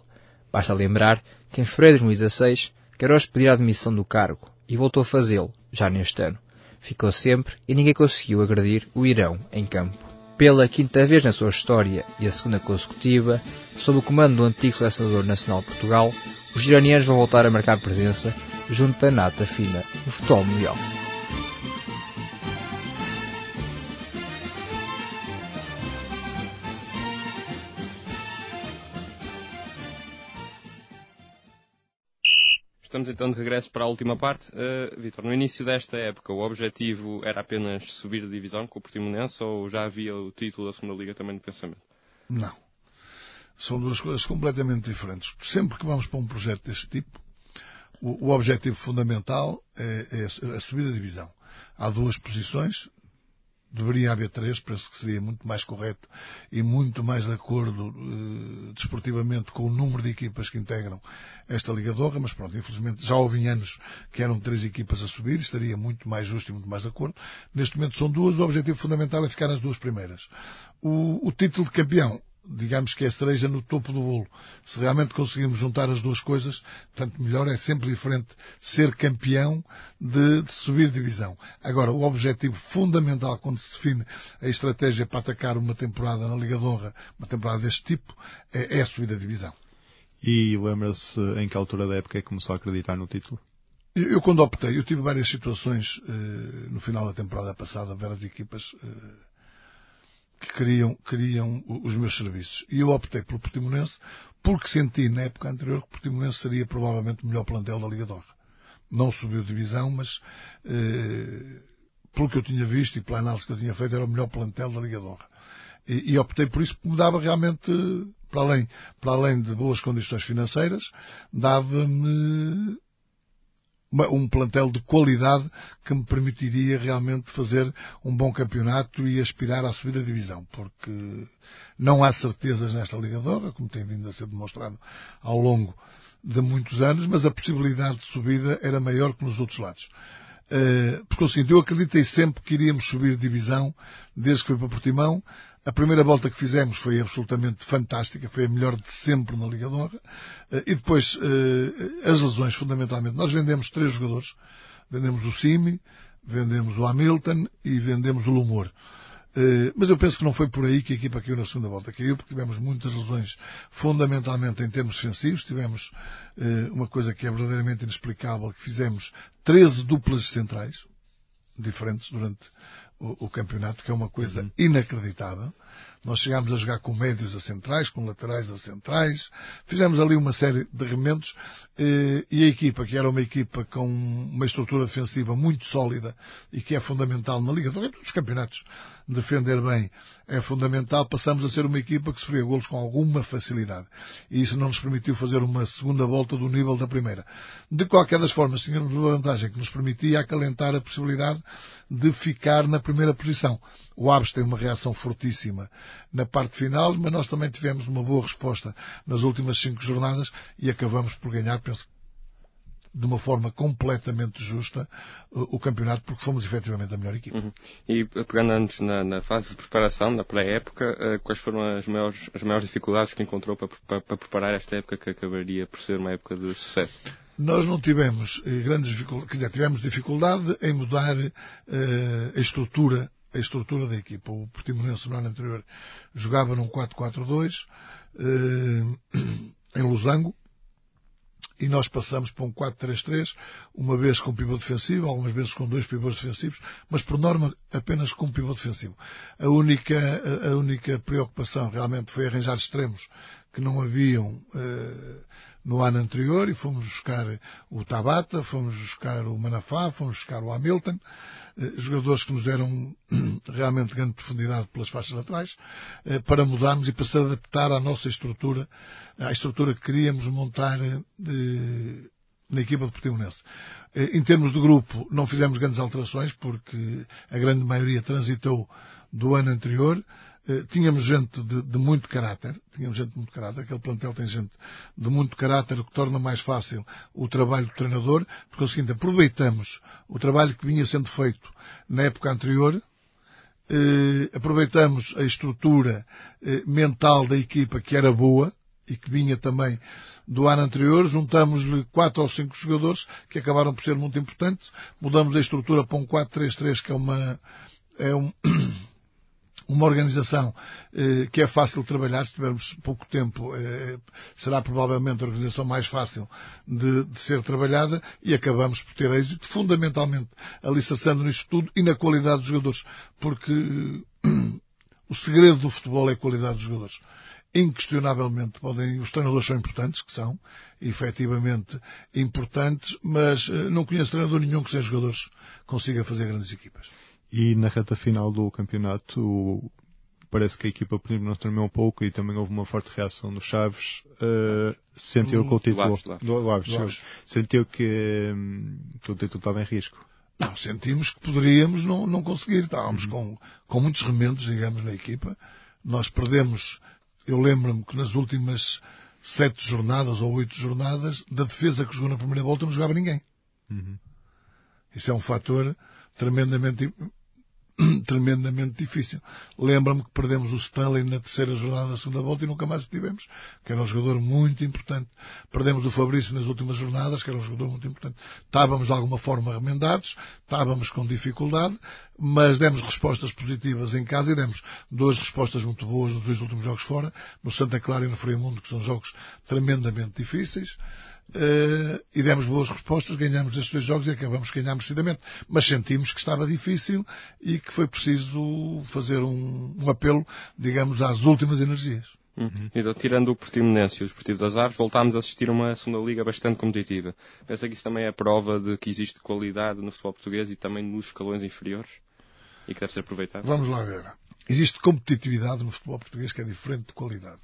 Speaker 6: Basta lembrar que em fevereiro de 2016 Queiroz pediu a admissão do cargo e voltou a fazê-lo, já neste ano ficou sempre e ninguém conseguiu agredir o Irão em campo. Pela quinta vez na sua história e a segunda consecutiva, sob o comando do antigo selecionador nacional de Portugal, os iranianos vão voltar a marcar presença junto da nata fina no futebol mundial.
Speaker 1: Estamos então de regresso para a última parte. Uh, Vitor, no início desta época o objetivo era apenas subir de divisão com o Portimonense ou já havia o título da segunda Liga também no pensamento?
Speaker 3: Não. São duas coisas completamente diferentes. Sempre que vamos para um projeto deste tipo, o, o objetivo fundamental é, é a subida da divisão. Há duas posições, deveria haver três, penso que seria muito mais correto e muito mais de acordo eh, desportivamente com o número de equipas que integram esta Liga mas pronto, infelizmente já houve anos que eram três equipas a subir, estaria muito mais justo e muito mais de acordo. Neste momento são duas, o objetivo fundamental é ficar nas duas primeiras. O, o título de campeão digamos que é a cereja no topo do bolo. Se realmente conseguirmos juntar as duas coisas, tanto melhor, é sempre diferente ser campeão de, de, subir divisão. Agora, o objetivo fundamental quando se define a estratégia para atacar uma temporada na Liga de Honra, uma temporada deste tipo, é, é a subida de divisão.
Speaker 2: E lembra-se em que altura da época é que começou a acreditar no título?
Speaker 3: Eu, eu quando optei, eu tive várias situações eh, no final da temporada passada, várias equipas eh, que queriam, queriam os meus serviços. E eu optei pelo Portimonense porque senti na época anterior que o Portimonense seria provavelmente o melhor plantel da Liga d'Honra. Não subiu divisão, mas eh, pelo que eu tinha visto e pela análise que eu tinha feito, era o melhor plantel da Liga d'Honra. E, e optei por isso porque me dava realmente, para além, para além de boas condições financeiras, dava-me um plantel de qualidade que me permitiria realmente fazer um bom campeonato e aspirar à subida de divisão, porque não há certezas nesta Liga como tem vindo a ser demonstrado ao longo de muitos anos, mas a possibilidade de subida era maior que nos outros lados. Eh, porque seguinte, eu acreditei sempre que iríamos subir divisão desde que foi para Portimão. A primeira volta que fizemos foi absolutamente fantástica, foi a melhor de sempre na Liga de Honra. Eh, e depois, eh, as lesões, fundamentalmente. Nós vendemos três jogadores. Vendemos o Simi, vendemos o Hamilton e vendemos o Lumor. Uh, mas eu penso que não foi por aí que a equipa caiu na segunda volta. Caiu porque tivemos muitas lesões, fundamentalmente em termos defensivos. Tivemos uma coisa que é verdadeiramente inexplicável, que fizemos 13 duplas centrais diferentes durante o, o campeonato, que é uma coisa uhum. inacreditável. Nós chegámos a jogar com médios a centrais, com laterais a centrais, fizemos ali uma série de remendos eh, e a equipa, que era uma equipa com uma estrutura defensiva muito sólida e que é fundamental na Liga, todos os campeonatos, defender bem é fundamental, passamos a ser uma equipa que sofria golos com alguma facilidade. E isso não nos permitiu fazer uma segunda volta do nível da primeira. De qualquer das formas, tínhamos uma vantagem que nos permitia acalentar a possibilidade de ficar na primeira posição. O Aves tem uma reação fortíssima na parte final, mas nós também tivemos uma boa resposta nas últimas cinco jornadas e acabamos por ganhar, penso de uma forma completamente justa o campeonato porque fomos efetivamente a melhor equipa. Uhum.
Speaker 1: E pegando antes na, na, fase de preparação, na pré-época, uh, quais foram as maiores, as maiores dificuldades que encontrou para, para, para, preparar esta época que acabaria por ser uma época de sucesso?
Speaker 3: Nós não tivemos eh, grandes dificuldades, quer dizer, tivemos dificuldade em mudar uh, a estrutura a estrutura da equipa. O Portimonense no ano anterior jogava num 4-4-2 eh, em Losango e nós passamos para um 4-3-3, uma vez com pivô defensivo, algumas vezes com dois pivôs defensivos, mas por norma apenas com pivô defensivo. A única, a única preocupação realmente foi arranjar extremos que não haviam eh, no ano anterior e fomos buscar o Tabata, fomos buscar o Manafá, fomos buscar o Hamilton, jogadores que nos deram realmente grande profundidade pelas faixas laterais, eh, para mudarmos e para se adaptar à nossa estrutura, à estrutura que queríamos montar eh, na equipa do Portimonense. Em termos de grupo, não fizemos grandes alterações, porque a grande maioria transitou do ano anterior. Eh, tínhamos gente de, de, muito caráter, tínhamos gente de muito caráter, aquele plantel tem gente de muito caráter, o que torna mais fácil o trabalho do treinador, porque é o seguinte, aproveitamos o trabalho que vinha sendo feito na época anterior, eh, aproveitamos a estrutura eh, mental da equipa que era boa e que vinha também do ano anterior, juntamos-lhe quatro ou cinco jogadores que acabaram por ser muito importantes, mudamos a estrutura para um 4-3-3 que é uma, é um, uma organização eh, que é fácil de trabalhar, se tivermos pouco tempo, eh, será provavelmente a organização mais fácil de, de, ser trabalhada e acabamos por ter êxito, fundamentalmente alicerçando nisto tudo e na qualidade dos jogadores, porque o segredo do futebol é a qualidade dos jogadores. Inquestionavelmente podem, os treinadores são importantes, que são, efetivamente importantes, mas eh, não conheço treinador nenhum que sem jogadores consiga fazer grandes equipas.
Speaker 2: E na reta final do campeonato parece que a equipa não tremeu um pouco e também houve uma forte reação do Chaves. Uh, sentiu que o título do Aves, sentiu que, hum, que o título estava em risco.
Speaker 3: Não, sentimos que poderíamos não, não conseguir. Estávamos uhum. com, com muitos remendos, digamos, na equipa. Nós perdemos, eu lembro-me que nas últimas sete jornadas ou oito jornadas, da defesa que jogou na primeira volta não jogava ninguém. Uhum. Isso é um fator tremendamente tremendamente difícil. Lembra-me que perdemos o Stanley na terceira jornada da segunda volta e nunca mais o tivemos, que era um jogador muito importante. Perdemos o Fabrício nas últimas jornadas, que era um jogador muito importante. Estávamos de alguma forma remendados, estávamos com dificuldade, mas demos respostas positivas em casa e demos duas respostas muito boas nos dois últimos jogos fora, no Santa Clara e no Fremundo, que são jogos tremendamente difíceis. Uh, e demos boas respostas, ganhamos estes dois jogos e acabamos de ganhar merecidamente. Mas sentimos que estava difícil e que foi preciso fazer um, um apelo, digamos, às últimas energias.
Speaker 1: Uhum. Então, tirando o Portimonense e o Desportivo das Aves, voltámos a assistir a uma segunda liga bastante competitiva. Pensa que isso também é a prova de que existe qualidade no futebol português e também nos escalões inferiores? E que deve ser aproveitado?
Speaker 3: Vamos lá ver. Existe competitividade no futebol português que é diferente de qualidade.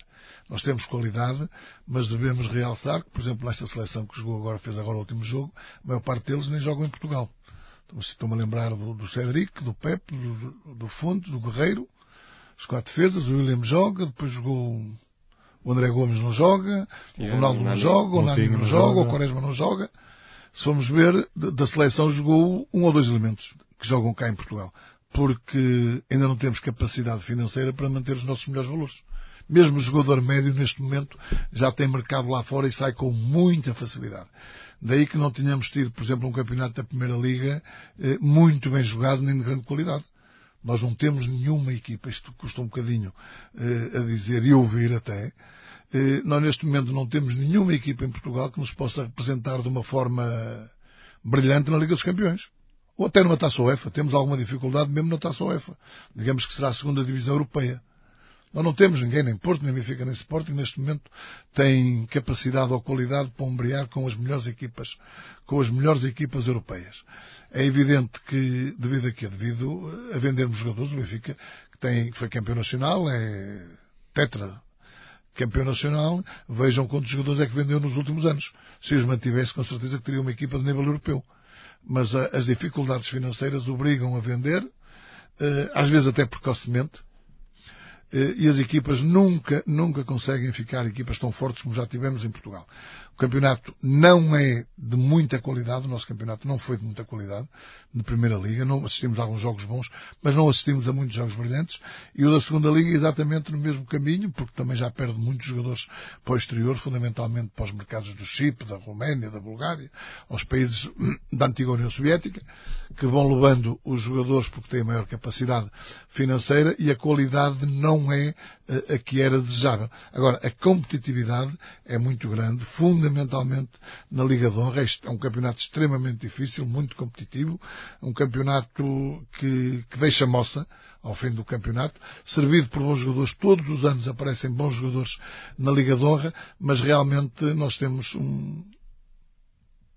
Speaker 3: Nós temos qualidade, mas devemos realçar que, por exemplo, nesta seleção que jogou agora, fez agora o último jogo, a maior parte deles nem jogam em Portugal. Estou-me a lembrar do, do Cedric, do Pepe, do, do Fonte, do Guerreiro, os quatro defesas, o William joga, depois jogou o André Gomes não joga, o Ronaldo não joga, o Nani não joga, o Quaresma não joga. Se formos ver, da seleção jogou um ou dois elementos que jogam cá em Portugal. Porque ainda não temos capacidade financeira para manter os nossos melhores valores. Mesmo o jogador médio, neste momento, já tem mercado lá fora e sai com muita facilidade. Daí que não tínhamos tido, por exemplo, um campeonato da Primeira Liga eh, muito bem jogado, nem de grande qualidade. Nós não temos nenhuma equipa, isto custa um bocadinho eh, a dizer e ouvir até, eh, nós neste momento não temos nenhuma equipa em Portugal que nos possa representar de uma forma brilhante na Liga dos Campeões. Ou até numa taça UEFA. Temos alguma dificuldade mesmo na taça UEFA. Digamos que será a segunda divisão europeia. Nós não temos ninguém, nem Porto, nem Benfica, nem Sporting, neste momento tem capacidade ou qualidade para ombrear com as melhores equipas, com as melhores equipas europeias. É evidente que, devido a quê? Devido a vendermos jogadores, o Benfica, que, tem, que foi campeão nacional, é tetra campeão nacional, vejam quantos jogadores é que vendeu nos últimos anos. Se os mantivesse, com certeza que teria uma equipa de nível europeu. Mas a, as dificuldades financeiras obrigam a vender, eh, às vezes até precocemente, eh, e as equipas nunca, nunca conseguem ficar equipas tão fortes como já tivemos em Portugal. O campeonato não é de muita qualidade, o nosso campeonato não foi de muita qualidade, de Primeira Liga, não assistimos a alguns jogos bons, mas não assistimos a muitos jogos brilhantes, e o da Segunda Liga é exatamente no mesmo caminho, porque também já perde muitos jogadores para o exterior, fundamentalmente para os mercados do Chipre, da Roménia, da Bulgária, aos países da antiga União Soviética, que vão levando os jogadores porque têm maior capacidade financeira e a qualidade não é a que era desejável. Agora, a competitividade é muito grande, fundamentalmente na Liga de Honra. É um campeonato extremamente difícil, muito competitivo, um campeonato que, que deixa moça ao fim do campeonato, servido por bons jogadores. Todos os anos aparecem bons jogadores na Liga de Honra, mas realmente nós temos um,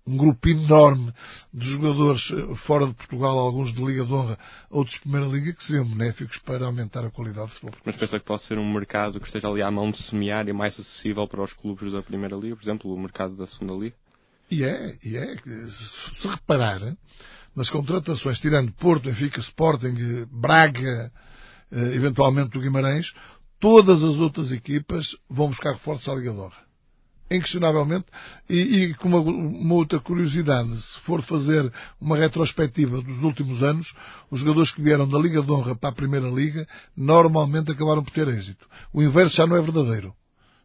Speaker 3: um grupo enorme de jogadores eh, fora de Portugal, alguns de Liga de Honra, outros de Primeira Liga, que seriam benéficos para aumentar a qualidade do futebol.
Speaker 1: Mas pensa que pode ser um mercado que esteja ali à mão de semear e mais acessível para os clubes da Primeira Liga, por exemplo, o mercado da Segunda Liga?
Speaker 3: E é, e é. Se reparar, nas contratações, tirando Porto, Benfica, Sporting, Braga, eh, eventualmente o Guimarães, todas as outras equipas vão buscar reforços à Liga de Honra inquestionavelmente, e, e com uma, uma, outra curiosidade, se for fazer uma retrospectiva dos últimos anos, os jogadores que vieram da Liga de Honra para a Primeira Liga, normalmente acabaram por ter êxito. O inverso já não é verdadeiro.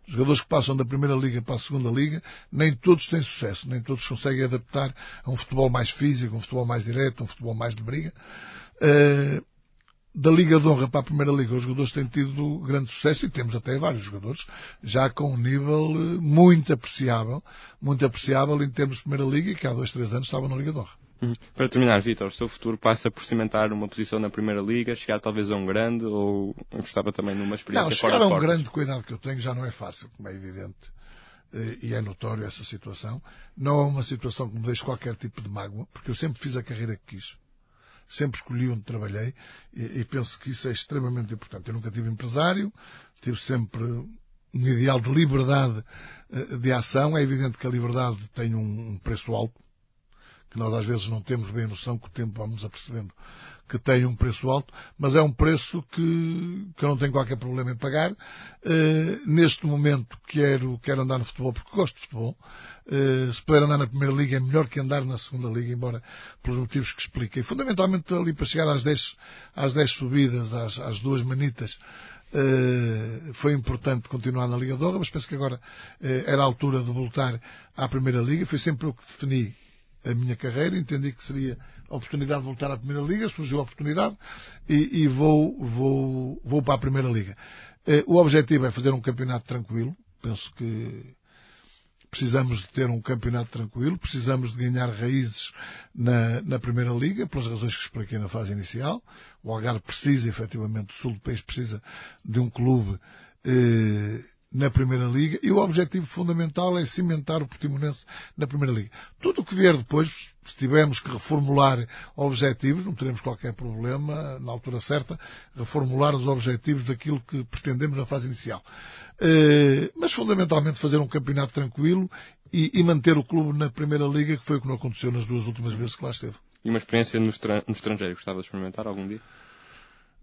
Speaker 3: Os jogadores que passam da Primeira Liga para a Segunda Liga, nem todos têm sucesso, nem todos conseguem adaptar a um futebol mais físico, um futebol mais direto, um futebol mais de briga. Uh, da Liga de Honra para a Primeira Liga, os jogadores têm tido grande sucesso e temos até vários jogadores já com um nível eh, muito apreciável, muito apreciável em termos de Primeira Liga e que há dois, três anos estavam na Liga de Honra.
Speaker 1: Uhum. Para terminar, Vitor, o seu futuro passa por cimentar uma posição na Primeira Liga, chegar talvez a um grande ou gostava também numa experiência
Speaker 3: não,
Speaker 1: fora
Speaker 3: chegar
Speaker 1: a
Speaker 3: um grande, cuidado que eu tenho, já não é fácil, como é evidente eh, e é notório essa situação. Não é uma situação que me deixe qualquer tipo de mágoa, porque eu sempre fiz a carreira que quis sempre escolhi onde trabalhei e, e penso que isso é extremamente importante. Eu nunca tive empresário, tive sempre um ideal de liberdade eh, de ação. É evidente que a liberdade tem um preço alto, que nós às vezes não temos bem noção que o tempo vamos apercebendo que tem um preço alto, mas é um preço que, que eu não tenho qualquer problema em pagar. Uh, neste momento quero, quero andar no futebol porque gosto de futebol. Uh, se puder andar na Primeira Liga é melhor que andar na Segunda Liga, embora pelos motivos que expliquei. Fundamentalmente ali para chegar às 10, às 10 subidas, às, às duas manitas, Uh, foi importante continuar na Liga de Honra, mas penso que agora uh, era a altura de voltar à Primeira Liga. Foi sempre o que defini a minha carreira, entendi que seria a oportunidade de voltar à Primeira Liga, surgiu a oportunidade e, e vou, vou, vou para a Primeira Liga. Eh, o objetivo é fazer um campeonato tranquilo, penso que precisamos de ter um campeonato tranquilo, precisamos de ganhar raízes na, na Primeira Liga, pelas razões que expliquei na fase inicial. O Algarve precisa, efetivamente, o sul do país precisa de um clube eh, na Primeira Liga e o objetivo fundamental é cimentar o Portimonense na Primeira Liga. Tudo o que vier depois, se tivermos que reformular objetivos, não teremos qualquer problema, na altura certa, reformular os objetivos daquilo que pretendemos na fase inicial. Eh, mas fundamentalmente fazer um campeonato tranquilo e, manter o clube na Primeira Liga, que foi o que não aconteceu nas duas últimas vezes que lá esteve.
Speaker 1: E uma experiência no estrangeiro, gostava de experimentar algum dia?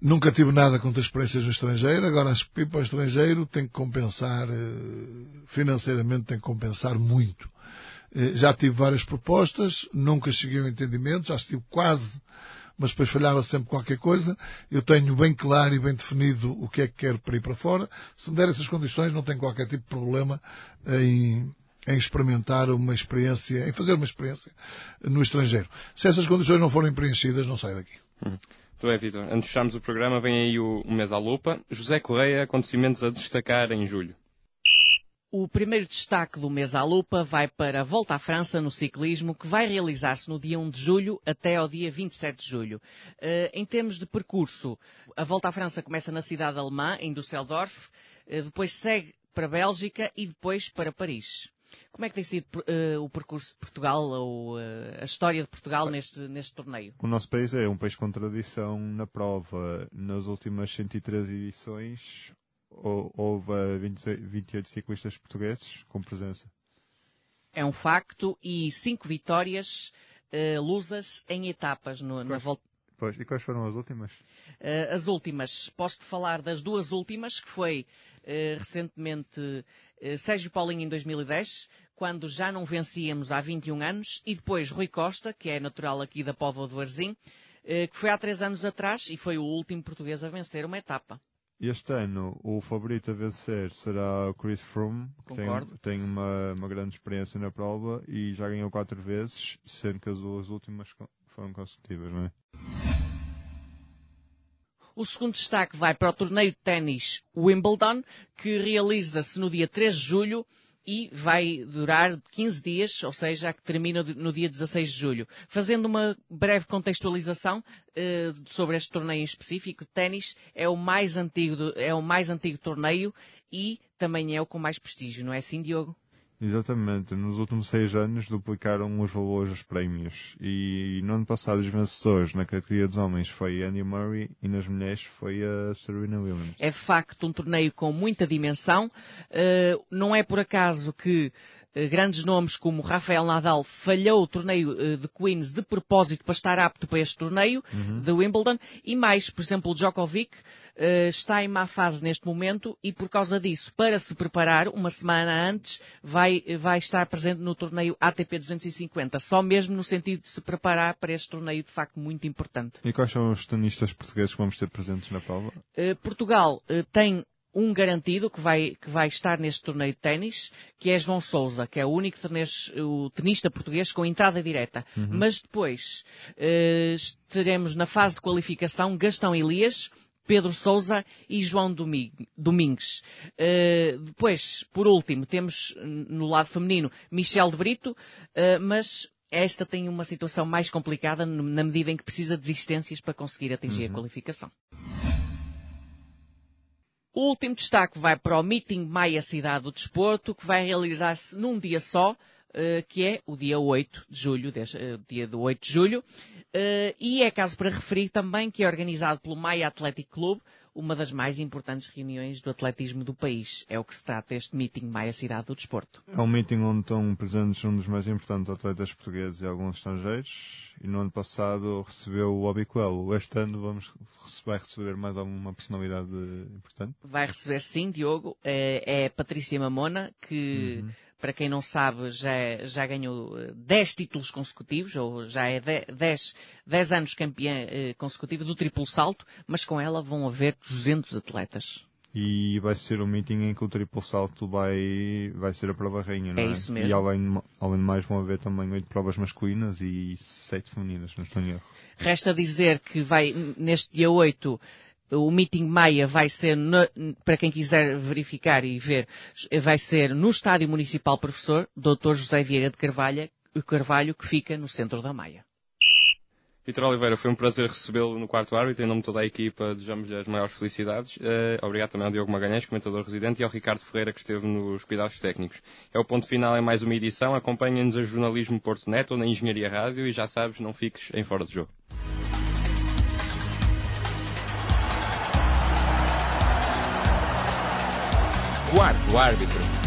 Speaker 3: Nunca tive nada contra experiências no estrangeiro, agora ir para o estrangeiro tem que compensar, eh, financeiramente tem que compensar muito. Eh, já tive várias propostas, nunca cheguei ao entendimento, já estive quase, mas depois falhava sempre qualquer coisa. Eu tenho bem claro e bem definido o que é que quero para ir para fora. Se me der essas condições, não tenho qualquer tipo de problema em, em experimentar uma experiência, em fazer uma experiência no estrangeiro. Se essas condições não forem preenchidas, não saio daqui.
Speaker 1: Hum. Muito bem, Vitor. Antes de fecharmos o programa, vem aí o, o mês à lupa. José Correia, acontecimentos a destacar em julho.
Speaker 9: O primeiro destaque do mês à lupa vai para a Volta à França no ciclismo, que vai realizar-se no dia 1 de julho até ao dia 27 de julho. Uh, em termos de percurso, a Volta à França começa na cidade alemã, em Düsseldorf, uh, depois segue para a Bélgica e depois para Paris. Como é que tem sido uh, o percurso de Portugal ou a história de Portugal neste, neste torneio?
Speaker 2: O nosso país é um país com tradição na prova. Nas últimas 103 edições, houve 28 ciclistas portugueses com presença.
Speaker 9: É um facto e cinco vitórias uh, lusas em etapas no, na volta.
Speaker 2: Pois, e quais foram as últimas?
Speaker 9: Uh, as últimas, posso-te falar das duas últimas, que foi uh, recentemente uh, Sérgio Paulinho em 2010, quando já não vencíamos há 21 anos, e depois Rui Costa, que é natural aqui da Póvoa do Varzim, que foi há três anos atrás e foi o último português a vencer uma etapa.
Speaker 2: Este ano o favorito a vencer será o Chris Froome, que tem, tem uma, uma, grande experiência na prova e já ganhou quatro vezes, sendo que as duas últimas foram consecutivas, não é?
Speaker 9: O segundo destaque vai para o torneio de ténis Wimbledon, que realiza-se no dia 3 de julho e vai durar 15 dias, ou seja, que termina no dia 16 de julho. Fazendo uma breve contextualização uh, sobre este torneio em específico, ténis é é o mais antigo torneio e também é o com mais prestígio, não é assim, Diogo?
Speaker 2: Exatamente. Nos últimos seis anos duplicaram os valores dos prémios. E no ano passado os vencedores na categoria dos homens foi Andy Murray e nas mulheres foi a Serena Williams.
Speaker 9: É de facto um torneio com muita dimensão. Uh, não é por acaso que eh, grandes nomes como Rafael Nadal falhou o torneio eh, de Queens de propósito para estar apto para este torneio uhum. de Wimbledon e mais, por exemplo, o Djokovic está em má fase neste momento e por causa disso, para se preparar, uma semana antes, vai, vai estar presente no torneio ATP 250, só mesmo no sentido de se preparar para este torneio de facto muito importante.
Speaker 2: E quais são os tenistas portugueses que vamos ter presentes na prova?
Speaker 9: Uh, Portugal uh, tem um garantido que vai, que vai estar neste torneio de ténis, que é João Souza, que é o único tenis, o tenista português com entrada direta. Uhum. Mas depois uh, teremos na fase de qualificação Gastão Elias, Pedro Souza e João Domingues. Uh, depois, por último, temos no lado feminino Michel de Brito, uh, mas esta tem uma situação mais complicada na medida em que precisa de existências para conseguir atingir uhum. a qualificação. O último destaque vai para o Meeting Maia Cidade do Desporto, que vai realizar-se num dia só, que é o dia 8 de julho, uh, dia do 8 de julho, uh, e é caso para referir também que é organizado pelo Maia Athletic Club, uma das mais importantes reuniões do atletismo do país. É o que se trata este meeting Maia Cidade do Desporto.
Speaker 2: É um meeting onde estão presentes um dos mais importantes atletas portugueses e alguns estrangeiros. E no ano passado recebeu o Obiquel. Este ano vamos, vai receber mais alguma personalidade importante?
Speaker 9: Vai receber sim, Diogo. É, é Patrícia Mamona, que... Uhum para quem não sabe, já, já ganhou 10 eh, títulos consecutivos, ou já é 10, 10 anos campeã eh, consecutiva do triplo salto, mas com ela vão haver 200 atletas.
Speaker 2: E vai ser um meeting em que o triplo salto vai, vai ser a prova rainha, não é?
Speaker 9: É isso mesmo.
Speaker 2: E além, além de mais vão haver também 8 provas masculinas e 7 femininas, não estou em erro.
Speaker 9: Resta dizer que vai, neste dia 8, o meeting Maia vai ser, para quem quiser verificar e ver, vai ser no Estádio Municipal Professor Dr. José Vieira de Carvalho, Carvalho, que fica no centro da Maia.
Speaker 1: Vitor Oliveira, foi um prazer recebê-lo no quarto árbitro. Em nome de toda a equipa, desejamos-lhe as maiores felicidades. Uh, obrigado também ao Diogo Magalhães, comentador residente, e ao Ricardo Ferreira, que esteve nos cuidados técnicos. É o ponto final em mais uma edição. Acompanha-nos a Jornalismo Porto Neto ou na Engenharia Rádio e já sabes, não fiques em fora de jogo. Quarto árbitro.